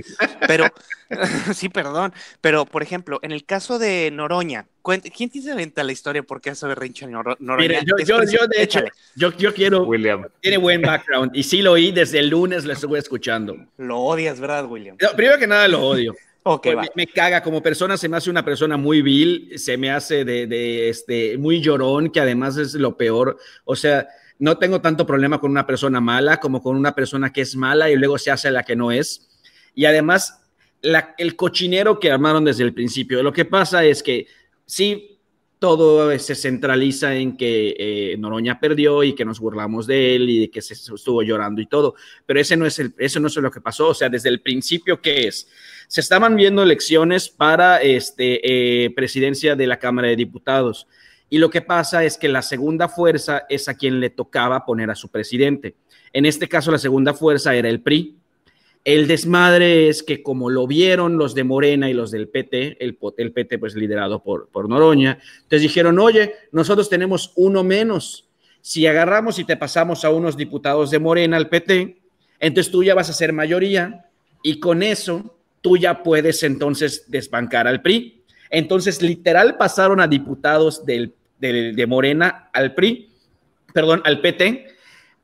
B: Pero, sí, perdón, pero por ejemplo, en el caso de Noroña, ¿quién te inventa la historia por qué haese berrinche en Noro- Noroña?
C: Mire, yo, yo, yo, de hecho, yo, yo quiero.
D: William.
C: Tiene buen background y sí lo oí desde el lunes, lo estuve escuchando.
B: lo odias, ¿verdad, William?
C: No, primero que nada lo odio.
B: Ok,
C: Pues me, me caga como persona, se me hace una persona muy vil, se me hace de, de, este, muy llorón, que además es lo peor. O sea, no tengo tanto problema con una persona mala como con una persona que es mala y luego se hace la que no es. Y además, la- el cochinero que armaron desde el principio. Lo que pasa es que sí, todo se centraliza en que eh, Noroña perdió y que nos burlamos de él y de que se estuvo llorando y todo, pero ese no es el, eso no es lo que pasó. O sea, desde el principio, ¿qué es? Se estaban viendo elecciones para este, eh, presidencia de la Cámara de Diputados. Y lo que pasa es que la segunda fuerza es a quien le tocaba poner a su presidente. En este caso, la segunda fuerza era el PRI. El desmadre es que como lo vieron los de Morena y los del PT, el, el PT pues liderado por, por Noroña, entonces dijeron, oye, nosotros tenemos uno menos. Si agarramos y te pasamos a unos diputados de Morena al PT, entonces tú ya vas a ser mayoría y con eso tú ya puedes entonces desbancar al PRI. Entonces, literal, pasaron a diputados del, del- de Morena al PRI, perdón, al PT,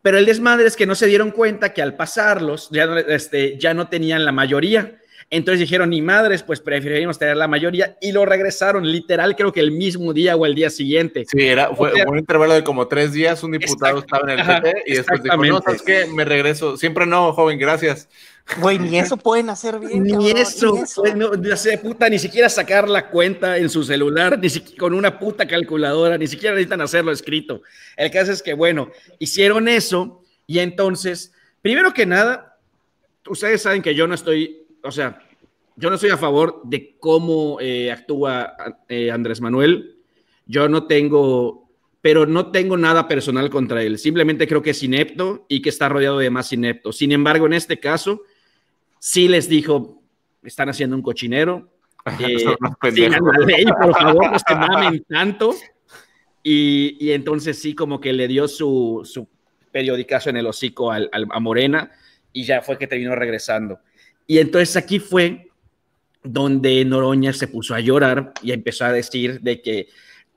C: pero el desmadre es que no se dieron cuenta que al pasarlos ya no, este, ya no tenían la mayoría. Entonces dijeron, ni madres, pues preferimos tener la mayoría y lo regresaron, literal, creo que el mismo día o el día siguiente.
D: Sí, era, fue
C: O sea-
D: un intervalo de como tres días, un diputado estaba en el PT y después dijo, no. ¿sabes qué? Me regreso. Siempre no, joven, gracias.
B: Güey, ni eso pueden hacer bien.
C: Ni
B: cabrón,
C: eso,
B: ni eso.
C: no, no sé, puta, ni siquiera sacar la cuenta en su celular, ni siquiera con una puta calculadora, ni siquiera necesitan hacerlo escrito. El caso es que, bueno, hicieron eso y entonces, primero que nada, ustedes saben que yo no estoy, o sea, yo no estoy a favor de cómo eh, actúa eh, Andrés Manuel. Yo no tengo, pero no tengo nada personal contra él. Simplemente creo que es inepto y que está rodeado de más ineptos. Sin embargo, en este caso, sí les dijo, están haciendo un cochinero. eh, sigan la ley, por favor, no se mamen tanto. Y, y entonces sí, como que le dio su, su periodicazo en el hocico al, al- a Morena y ya fue que terminó regresando. Y entonces aquí fue donde Noroña se puso a llorar y empezó a decir de que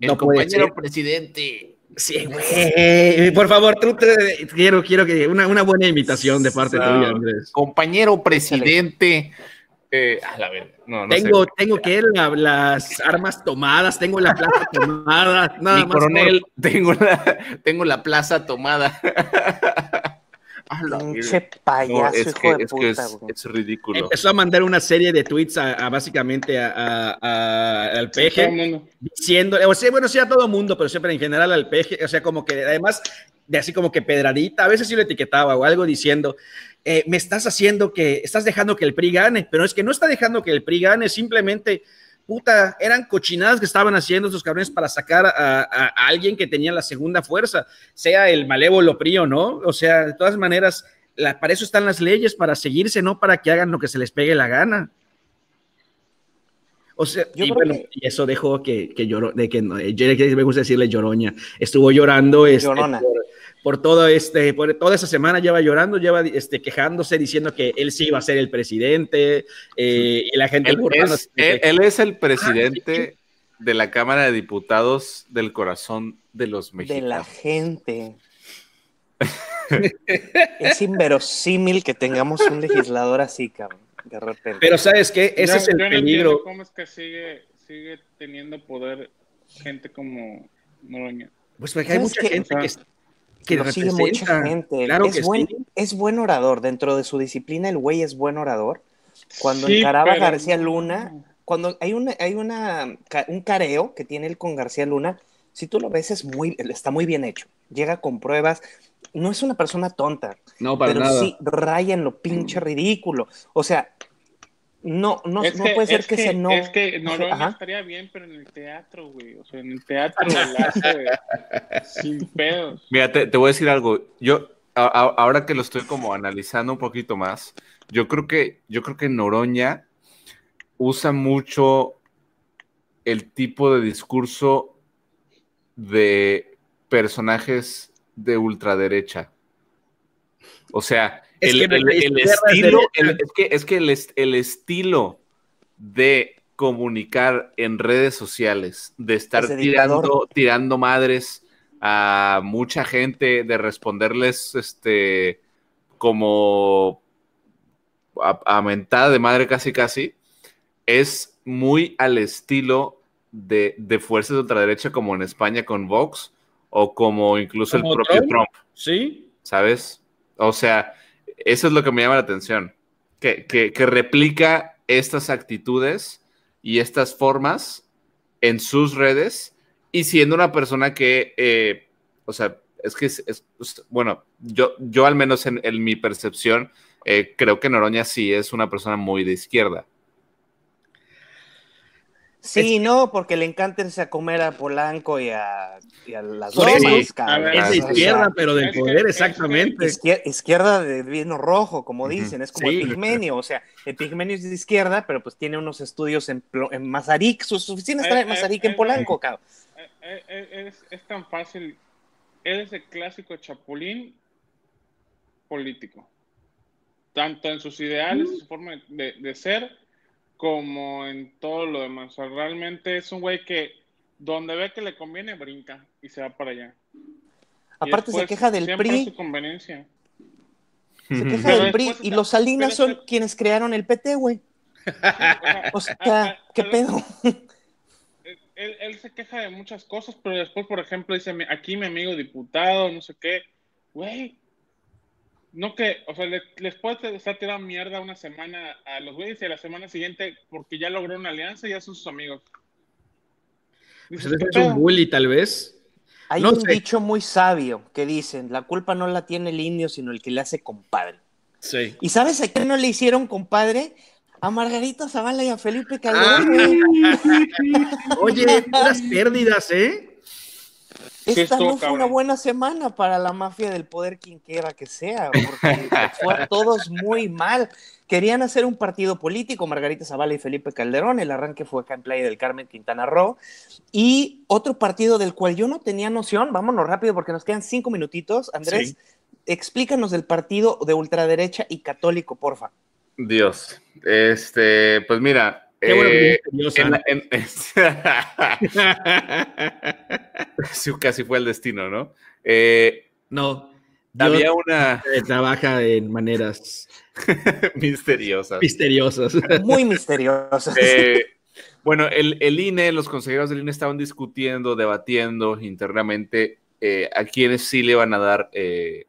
D: El
C: no puede
D: compañero
C: ser.
D: presidente.
C: Sí, güey. Por favor, tú te- quiero, quiero que una, una buena invitación de parte tuya, Andrés.
D: Compañero presidente. Eh, a la vez. No, no
C: tengo,
D: sé.
C: tengo que la- las armas tomadas, tengo la plaza tomada, nada
D: Mi
C: más.
D: coronel, tengo la, tengo la plaza tomada. A la
B: Pinche payaso,
D: No, es
B: hijo
D: que,
B: de
D: es, que
B: puta,
D: es, es ridículo.
C: Empezó a mandar una serie de tweets a, a básicamente a- a- a- al peje
A: mundo.
C: diciendo, o sea, bueno, sí a todo mundo, pero siempre en general al peje, o sea, como que además de así como que pedradita, a veces sí lo etiquetaba o algo diciendo, eh, me estás haciendo que, estás dejando que el PRI gane, pero es que no está dejando que el PRI gane, simplemente, puta, eran cochinadas que estaban haciendo esos cabrones para sacar a, a- a alguien que tenía la segunda fuerza, sea el malévolo PRI o no, o sea, de todas maneras, la- para eso están las leyes, para seguirse, no para que hagan lo que se les pegue la gana. O sea,
B: Yo
C: y, bueno,
B: que-
C: y eso dejó que, que lloró, de que no, yo me gusta decirle lloroña, estuvo llorando este,
B: Llorona.
C: por, por todo este, por toda esa semana lleva llorando, lleva este, quejándose, diciendo que él sí iba a ser el presidente, eh, y la gente
D: Él es,
C: de
D: él, es el presidente de la Cámara de Diputados del corazón de los
B: De
D: mexicanos.
B: la gente. es inverosímil que tengamos un legislador así, cabrón. De repente.
C: Pero ¿sabes qué? Ese
A: Yo-
C: es el
A: yo no
C: peligro.
A: entiendo ¿Cómo es que sigue, sigue teniendo poder gente como Noroña?
C: Pues porque hay
B: ¿Sabes
C: mucha gente
A: O
C: que, que
B: Lo sigue mucha gente.
C: Claro
B: es,
C: que
B: buen,
C: sí.
B: es buen orador. Dentro de su disciplina, el güey es buen orador. Cuando
A: Sí,
B: encaraba a
A: pero
B: García. Luna, cuando hay una, hay una un careo que tiene él con García Luna, si tú lo ves, es muy, está muy bien hecho. Llega con pruebas. No es una persona tonta,
C: No, para
B: pero
C: nada.
B: sí raya en lo pinche ridículo. O sea, no, no,
A: Es
B: no puede ser
A: es
B: que, se no.
A: Es que Noroña
B: Ajá.
A: estaría bien, pero en el teatro, güey. O sea, en el teatro lo hace sin pedos.
D: Mira, te, te voy a decir algo. Yo, a- a- ahora que lo estoy como analizando un poquito más, yo creo que, yo creo que Noroña usa mucho el tipo de discurso de personajes de ultraderecha. O sea,
C: Es
D: el,
C: que
D: el- estilo,
C: derecha.
D: el- es que, es que el, est- el estilo de comunicar en redes sociales, de estar tirando, tirando madres a mucha gente, de responderles este como a, a mentada de madre casi casi, es muy al estilo de, de fuerzas de ultraderecha como en España con Vox o como incluso el
C: ¿Como
D: propio
C: Trump?
D: Trump,
C: Sí.
D: ¿sabes? O sea, eso es lo que me llama la atención, que, que- replica estas actitudes y estas formas en sus redes y siendo una persona que, eh, o sea, es que es, es- es- bueno, yo, yo al menos en, en mi percepción, eh, creo que Noroña sí es una persona muy de izquierda.
B: Sí, no, porque le encanta irse a comer a Polanco y a, y a las cabrón.
A: A ver,
C: Es de
B: O sea,
C: izquierda, pero del poder,
A: que-
C: exactamente.
B: izquier- izquierda de vino rojo, como dicen, es como
C: Sí.
B: Epigmenio, o sea, Epigmenio es de izquierda, pero pues tiene unos estudios en, en Mazarik, sus oficinas están en
A: Eh, eh,
B: Mazarik, en
A: eh,
B: Polanco, cabrón.
A: Eh, eh, eh, Es, es tan fácil. Él es el clásico chapulín político. Tanto en sus ideales, en su forma de, de ser, como en todo lo demás. O sea, realmente es un güey que donde ve que le conviene, brinca y se va para allá.
B: Aparte se queja del PRI,
A: su conveniencia.
B: se queja
A: Pero
B: del PRI, y los Salinas son
A: está-
B: quienes crearon el PT, güey. O sea, ¿qué pedo?
A: Él, él se queja de muchas cosas, pero después, por ejemplo, dice, "Mi- aquí mi amigo diputado, no sé qué, güey, no que, o sea, le- les puede estar tirando mierda una semana a los güeyes y a la semana siguiente, porque ya logró una alianza, ya son sus amigos.
C: Pues
A: Dices,
C: ese
A: "¿Qué
C: es un
A: pedo?".
C: bully, tal vez.
B: Hay
C: No
B: un
C: sé.
B: dicho muy sabio que dicen, la culpa no la tiene el indio, sino el que le hace compadre.
C: Sí.
B: ¿Y sabes a quién no le hicieron compadre? A Margarita Zavala y a Felipe
C: Ah.
B: Calderón, güey.
C: Oye, puras pérdidas, ¿eh?
B: Esta no fue una buena semana para la mafia del poder, quien quiera que sea, porque fue a todos muy mal. Querían hacer un partido político, Margarita Zavala y Felipe Calderón, el arranque fue acá en Playa del Carmen, Quintana Roo, y otro partido del cual yo no tenía noción, vámonos rápido porque nos quedan cinco minutitos. Andrés, explícanos del partido de ultraderecha y católico, porfa.
D: Dios, este, pues mira,
C: Qué bueno que
D: eh,
C: tienes
D: en
C: curiosa.
D: la- en- Sí, casi fue el destino, ¿no? Eh,
C: no.
D: había una
C: trabaja en maneras
D: misteriosa.
C: misteriosas.
B: Muy misterioso.
D: Eh, bueno, el, el INE, los consejeros del INE estaban discutiendo, debatiendo internamente eh, a quienes sí le van a dar eh,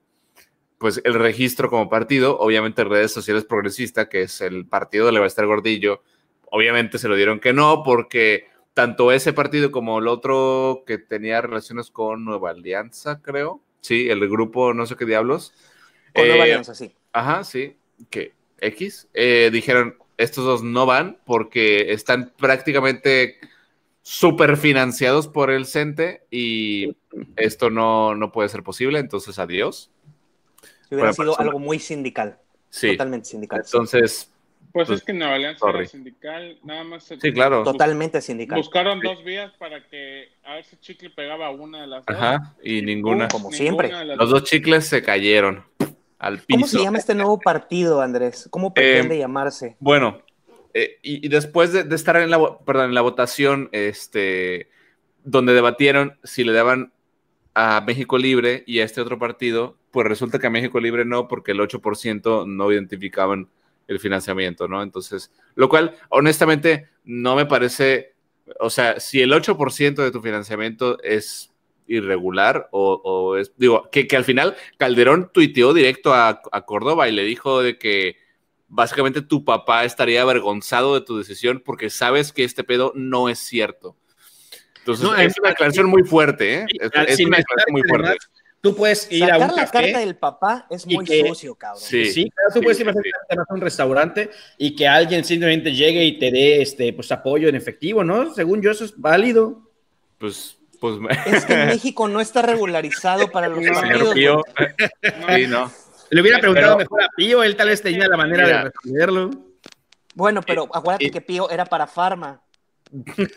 D: pues el registro como partido. Obviamente redes sociales progresista, que es el partido de Levaster Gordillo, obviamente se lo dieron que no, porque tanto ese partido como el otro que tenía relaciones con Nueva Alianza, creo, sí, el grupo no sé qué diablos.
B: Con Nueva
D: eh,
B: Alianza, sí.
D: Ajá, sí, que X, eh, dijeron, estos dos no van porque están prácticamente súper financiados por el CENTE y esto no, no puede ser posible, entonces adiós.
B: Si hubiera sido
D: persona-
B: algo muy sindical.
D: Sí,
B: Totalmente sindical.
D: entonces,
A: Pues,
D: Pues,
A: es que Nueva Alianza
D: sorry.
A: era sindical, nada más. se-
D: sí, claro.
B: Totalmente sindical.
A: Buscaron dos vías para que a ver si Chicle pegaba una de las dos.
D: Ajá, y ninguna.
B: Como
A: Ninguna
B: siempre.
D: Los dos chicles se cayeron al piso.
B: ¿Cómo se llama este nuevo partido, Andrés? ¿Cómo pretende llamarse?
D: Bueno, eh, y, y después de, de estar en la, perdón, en la votación, este, donde debatieron si le daban a México Libre y a este otro partido, pues resulta que a México Libre no, porque el 8% no identificaban el financiamiento, ¿no? Entonces, lo cual, honestamente, no me parece, o sea, si el 8% de tu financiamiento es irregular o, o es, digo, que, que al final Calderón tuiteó directo a, a Córdoba y le dijo de que básicamente tu papá estaría avergonzado de tu decisión porque sabes que este pedo no es cierto. Entonces,
C: No,
D: es una declaración muy fuerte, ¿eh? Es, una
C: mencionar
D: declaración muy fuerte.
C: además Tú puedes ir a
B: Sacar
C: un
B: la
C: café.
B: carta del papá es muy
C: que-
B: sucio, cabrón.
D: Sí.
C: Sí, claro, tú
D: sí,
C: puedes ir
D: sí,
C: a un restaurante y que alguien simplemente llegue y te dé este pues apoyo en efectivo, ¿no? Según yo, eso es válido.
D: Pues, pues,
B: Es que en México no está regularizado para los
D: señor
B: partidos.
D: Pío.
A: No,
D: Sí, no.
C: Le hubiera preguntado
D: Pero-
C: mejor a Pío, él tal vez tenía la manera
D: Mira.
C: de responderlo.
B: Bueno, pero acuérdate
D: y-
B: que Pío era para farma.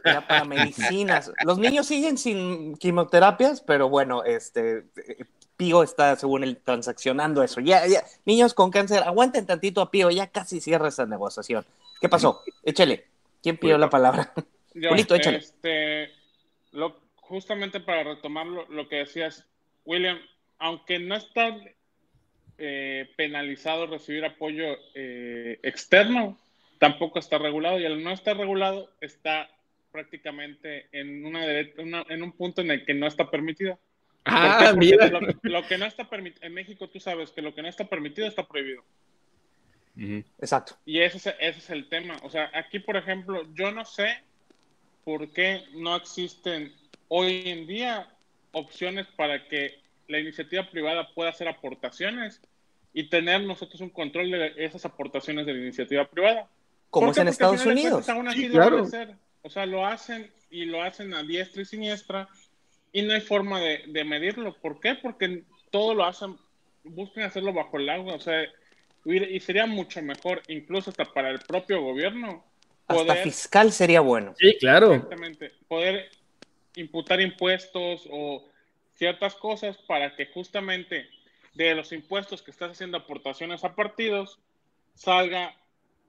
B: Era para medicinas. Los niños siguen sin quimioterapias, pero bueno, este Pío está, según él, transaccionando eso. Ya, ya, niños con cáncer, aguanten tantito a Pío, ya casi cierra esa negociación. ¿Qué pasó? Échele. ¿Quién pidió la palabra?
A: Yo,
B: échale.
A: Este, lo, justamente para retomar lo, lo que decías, William, aunque no está eh, penalizado recibir apoyo eh, externo, tampoco está regulado y al no estar regulado está prácticamente en, una, una- en un punto en el que no está permitido.
C: Ah, mira.
A: Lo, lo que no está permitido, en México tú sabes que lo que no está permitido está prohibido.
B: Exacto.
A: Y ese es, ese es el tema. O sea, aquí, por ejemplo, yo no sé por qué no existen hoy en día opciones para que la iniciativa privada pueda hacer aportaciones y tener nosotros un control de esas aportaciones de la iniciativa privada.
B: Como
A: ¿Por
B: es en
A: Porque al
B: Estados Unidos.
A: cuentas aún así
C: Sí, claro.
A: hacer. O sea, lo hacen y lo hacen a diestra y siniestra y no hay forma de, de medirlo. ¿Por qué? Porque todo lo hacen, buscan hacerlo bajo el agua. O sea, y sería mucho mejor, incluso hasta para el propio gobierno,
B: Hasta
A: poder,
B: fiscal sería bueno.
C: Sí, claro.
A: exactamente, poder imputar impuestos o ciertas cosas para que justamente de los impuestos que estás haciendo aportaciones a partidos salga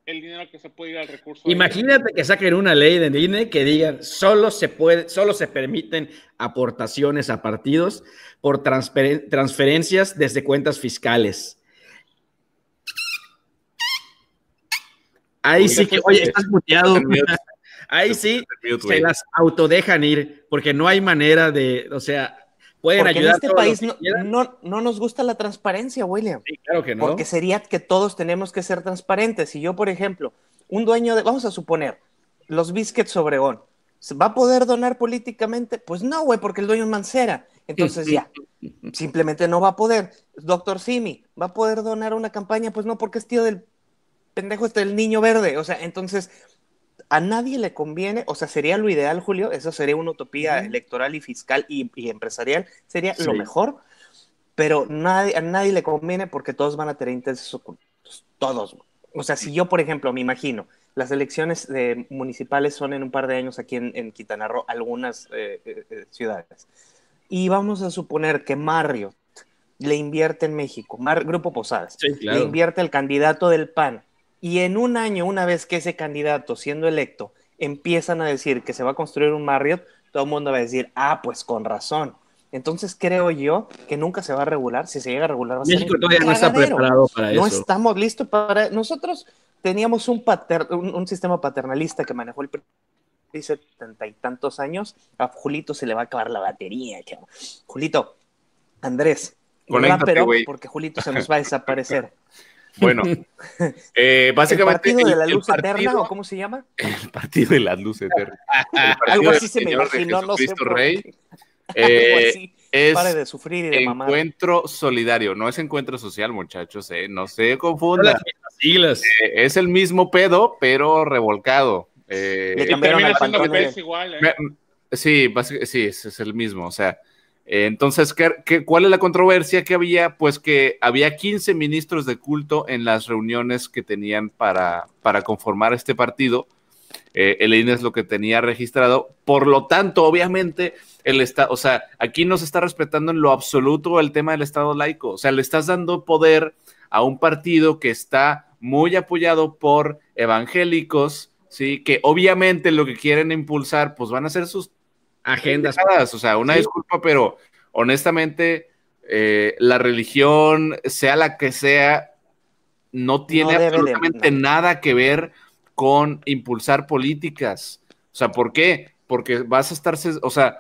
A: el dinero que se puede ir al recurso. de-
C: Imagínate que saquen una ley de INE que digan solo se puede, solo se permiten aportaciones a partidos por transferen- transferencias desde cuentas fiscales. Ahí sí que, oye, estás muteado. Ahí sí se las autodejan ir, porque no hay manera de, o sea, pueden
B: Porque en
C: ayudar
B: este
C: todo lo
B: país no, no, no nos gusta la transparencia, William.
C: Sí, claro que no.
B: Porque sería que todos tenemos que ser transparentes. Si yo, por ejemplo, un dueño de, vamos a suponer, los Biscuits Obregón, ¿se ¿va a poder donar políticamente? Pues no, güey, porque el dueño es Mancera. Entonces ya, simplemente no va a poder. Doctor Simi, ¿va a poder donar una campaña? Pues no, porque es tío del pendejo este, el niño verde. O sea, entonces a nadie le conviene, o sea, sería lo ideal, Julio, eso sería una utopía electoral y fiscal y, y empresarial, sería lo mejor, pero nadie, a nadie le conviene porque todos van a tener intereses ocultos, todos. O sea, si yo, por ejemplo, me imagino, las elecciones eh, municipales son en un par de años aquí en, en Quintana Roo, algunas eh, eh, eh, ciudades, y vamos a suponer que Marriott le invierte en México, Mar- Grupo Posadas,
C: Sí,
B: le invierte el candidato del PAN. Y en un año, una vez que ese candidato, siendo electo, empiezan a decir que se va a construir un Marriott, todo el mundo va a decir, ah, pues con razón. Entonces creo yo que nunca se va a regular. Si se llega a regular, va a
C: México
B: ser un
C: todavía no está preparado para
B: No
C: eso.
B: estamos listos para. Nosotros teníamos un, pater- un, un sistema paternalista que manejó el PRI setenta y tantos años. A Julito se le va a acabar la batería, chavo. Julito, Andrés,
D: Conéctate,
B: pero
D: güey.
B: porque Julito se nos va a desaparecer.
D: Bueno, eh,
B: ¿El
D: básicamente.
B: partido de la
D: el
B: luz
D: partido-
B: eterna o cómo se llama?
D: El partido de eternas. El partido
B: Algo así se me imaginó, no sé por
D: Rey.
B: qué.
D: eh,
B: Algo así.
D: es
B: Pare de sufrir y de mamar.
D: encuentro solidario, no es encuentro social, muchachos, eh, no se confundan.
C: siglas.
D: Eh, es el mismo pedo, pero revolcado. Eh,
B: Le cambiaron al
A: igual, ¿eh?
D: me- sí, sí, es, es el mismo. O sea, entonces, ¿qué, cuál es la controversia que había? Pues que había 15 ministros de culto en las reuniones que tenían para, para conformar este partido. Eh, es lo que tenía registrado. Por lo tanto, obviamente, el Estado, o sea, aquí no se está respetando en lo absoluto el tema del Estado laico. O sea, le estás dando poder a un partido que está muy apoyado por evangélicos, ¿sí? Que obviamente lo que quieren impulsar, pues van a ser sus
C: Agendas.
D: O sea, una
C: Sí.
D: disculpa, pero honestamente, eh, la religión, sea la que sea, no tiene
B: de-
D: absolutamente
B: no.
D: nada que ver con impulsar políticas. O sea, ¿por qué? Porque vas a estar, o sea,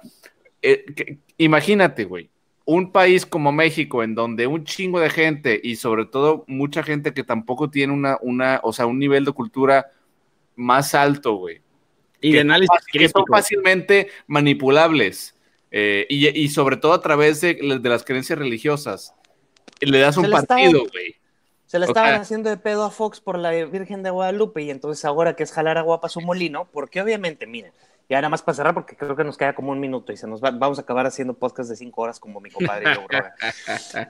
D: eh, que- imagínate, güey, un país como México, en donde un chingo de gente y sobre todo mucha gente que tampoco tiene una, una, o sea, un nivel de cultura más alto, güey
C: Y de
D: que
C: análisis
D: son fácil- que son fácilmente manipulables eh, y, y sobre todo a través de, de las creencias religiosas. Le das un partido, güey.
B: Se le
D: O
B: estaban
D: sea-
B: haciendo de pedo a Fox por la Virgen de Guadalupe y entonces ahora que es jalar agua para su molino, porque obviamente, miren, ya nada más para cerrar porque creo que nos queda como un minuto y se nos va, vamos a acabar haciendo podcast de cinco horas como mi compadre.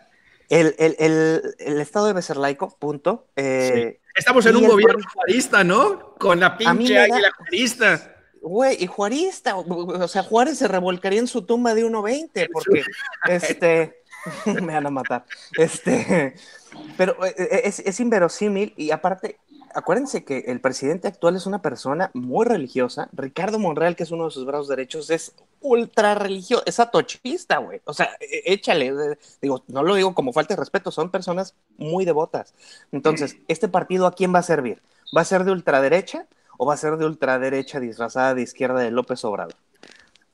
B: El, el, el, el Estado debe ser laico, punto. Eh,
C: Estamos en un gobierno juarista, ¿no? Con la pinche
B: da-
C: águila juarista.
B: Güey, y Juarista, o sea, Juárez se revolcaría en su tumba de 1.20 porque, este, me van a matar, este, pero eh, eh, es, es inverosímil y aparte, acuérdense que el presidente actual es una persona muy religiosa, Ricardo Monreal, que es uno de sus brazos derechos, es ultra religioso, es atochista, güey, o sea, eh, échale, eh, digo, no lo digo como falta de respeto, son personas muy devotas. Entonces, ¿este partido a quién va a servir? ¿Va a ser de ultraderecha? o va a ser de ultraderecha disfrazada de izquierda de López Obrador.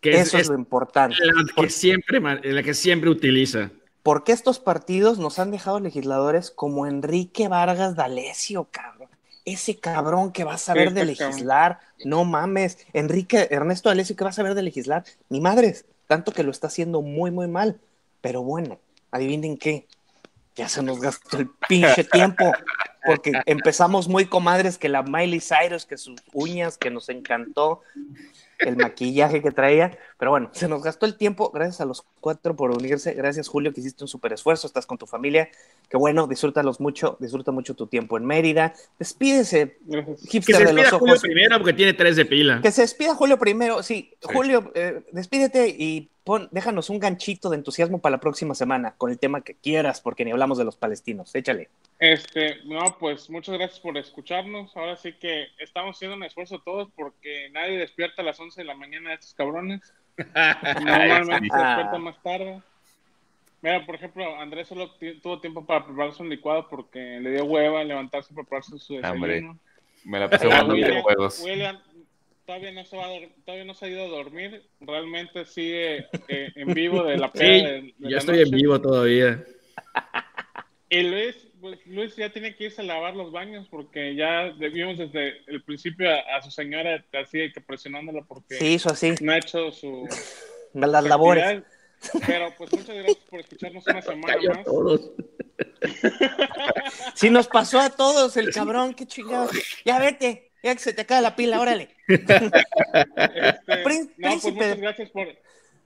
C: Que
B: Eso es,
C: es
B: lo importante.
C: la que siempre, man- la que siempre utiliza.
B: Porque estos partidos nos han dejado legisladores como Enrique Vargas D'Alessio, cabrón. Ese cabrón que va a saber de legislar. No mames. Enrique Ernesto D'Alessio que va a saber de legislar. Ni madres. Tanto que lo está haciendo muy, muy mal. Pero bueno, adivinen qué. Ya se nos gastó el pinche tiempo. Porque empezamos muy comadres que la Miley Cyrus, que sus uñas, que nos encantó, el maquillaje que traía. Pero bueno, se nos gastó el tiempo. Gracias a los cuatro por unirse. Gracias, Julio, que hiciste un súper esfuerzo. Estás con tu familia. Que bueno, disfrútalos mucho. Disfruta mucho tu tiempo en Mérida. Despídese,
A: Gracias.
C: Que
B: hipster
C: se
B: de los
C: despida Julio primero porque tiene tres de pila.
B: Que se despida Julio primero. Sí,
D: Sí.
B: Julio, eh, despídete y pon, déjanos un ganchito de entusiasmo para la próxima semana con el tema que quieras, porque ni hablamos de los palestinos. Échale.
A: Este, no, pues muchas gracias por escucharnos. Ahora sí que estamos haciendo un esfuerzo todos porque nadie despierta a las 11 de la mañana de estos cabrones. Normalmente se despierta más tarde. Mira, por ejemplo, Andrés solo tuvo tiempo para prepararse un licuado porque le dio hueva levantarse y prepararse su
D: Hombre.
A: desayuno.
D: Me la pasé
A: Ah,
D: jugando videojuegos.
A: William todavía no se va a todavía no se ha ido a dormir. Realmente sigue eh, en vivo de la peda
C: Sí,
A: de, de
C: yo
A: la
C: estoy en vivo todavía.
A: Y Luis, pues, Luis ya tiene que irse a lavar los baños porque ya vimos desde el principio a, a su señora así que presionándola porque
B: Sí, hizo así.
A: no ha hecho su
B: Las
A: su
B: labores.
A: actividad. Pero pues muchas gracias por escucharnos una semana
C: Cayó
A: más.
C: todos.
B: Sí, nos pasó a todos el cabrón. Qué chingados. Ya vete. Ya que se te cae la pila, órale.
A: Este, no, pues
B: príncipe.
A: muchas gracias por,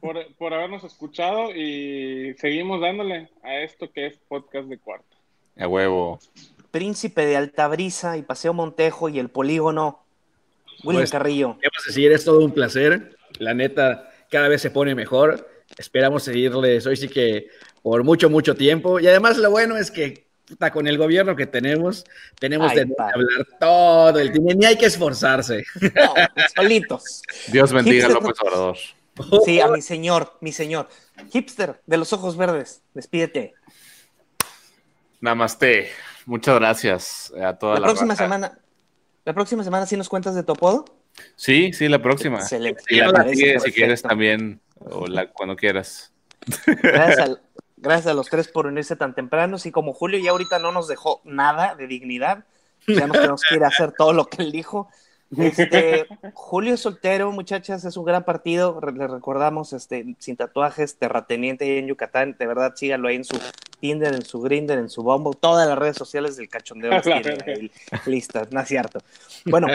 A: por, por habernos escuchado y seguimos dándole a esto que es podcast de cuarta.
D: A huevo.
B: Príncipe de Altabrisa y Paseo Montejo y el Polígono. William
C: Pues,
B: Carrillo.
C: Decir, es todo un placer. La neta, cada vez se pone mejor. Esperamos seguirles hoy sí que por mucho, mucho tiempo. Y además lo bueno es que con el gobierno que tenemos, tenemos
B: Ay,
C: de hablar todo el tiempo. Ni hay que esforzarse.
B: No, solitos.
D: Dios bendiga a
B: Hipster-
D: López Obrador.
B: Sí, a mi señor, mi señor. Hipster de los ojos verdes, despídete.
D: Namaste. Muchas gracias a toda
B: La
D: la,
B: próxima semana, la próxima semana sí nos cuentas de tu apodo.
D: Sí, sí, la próxima.
B: Excelente.
D: Y la sigue, si quieres también, o la, cuando quieras.
B: Gracias, al- gracias a los tres por unirse tan temprano. Sí, como Julio ya ahorita no nos dejó nada de dignidad, ya nos tenemos que ir a hacer todo lo que él dijo. Este, Julio soltero, muchachas, es un gran partido. Le recordamos, este, sin tatuajes, terrateniente en Yucatán. De verdad, síganlo ahí en su Tinder, en su Grinder, en su Bumble, todas las redes sociales del cachondeo las tienen ahí listas, no es cierto. Bueno,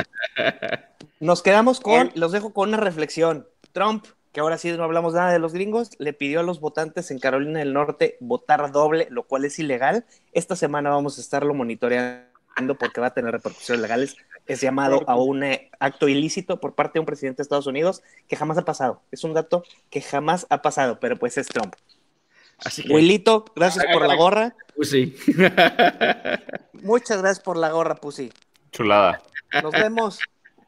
B: nos quedamos con, los dejo con una reflexión. Trump, que ahora sí no hablamos nada de los gringos, le pidió a los votantes en Carolina del Norte votar doble, lo cual es ilegal. Esta semana vamos a estarlo monitoreando porque va a tener repercusiones legales. Es llamado a un eh, acto ilícito por parte de un presidente de Estados Unidos que jamás ha pasado. Es un dato que jamás ha pasado, pero pues es Trump.
C: Así que,
B: Wilito, gracias por la gorra.
C: sí.
B: Muchas gracias por la gorra, Pussy.
D: Chulada.
B: Nos vemos.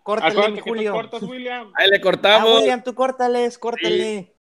B: Córtale, mi Julio.
A: cortas, William.
C: Ahí le
B: Ah,
C: cortamos.
B: William, tú córtales, córtale.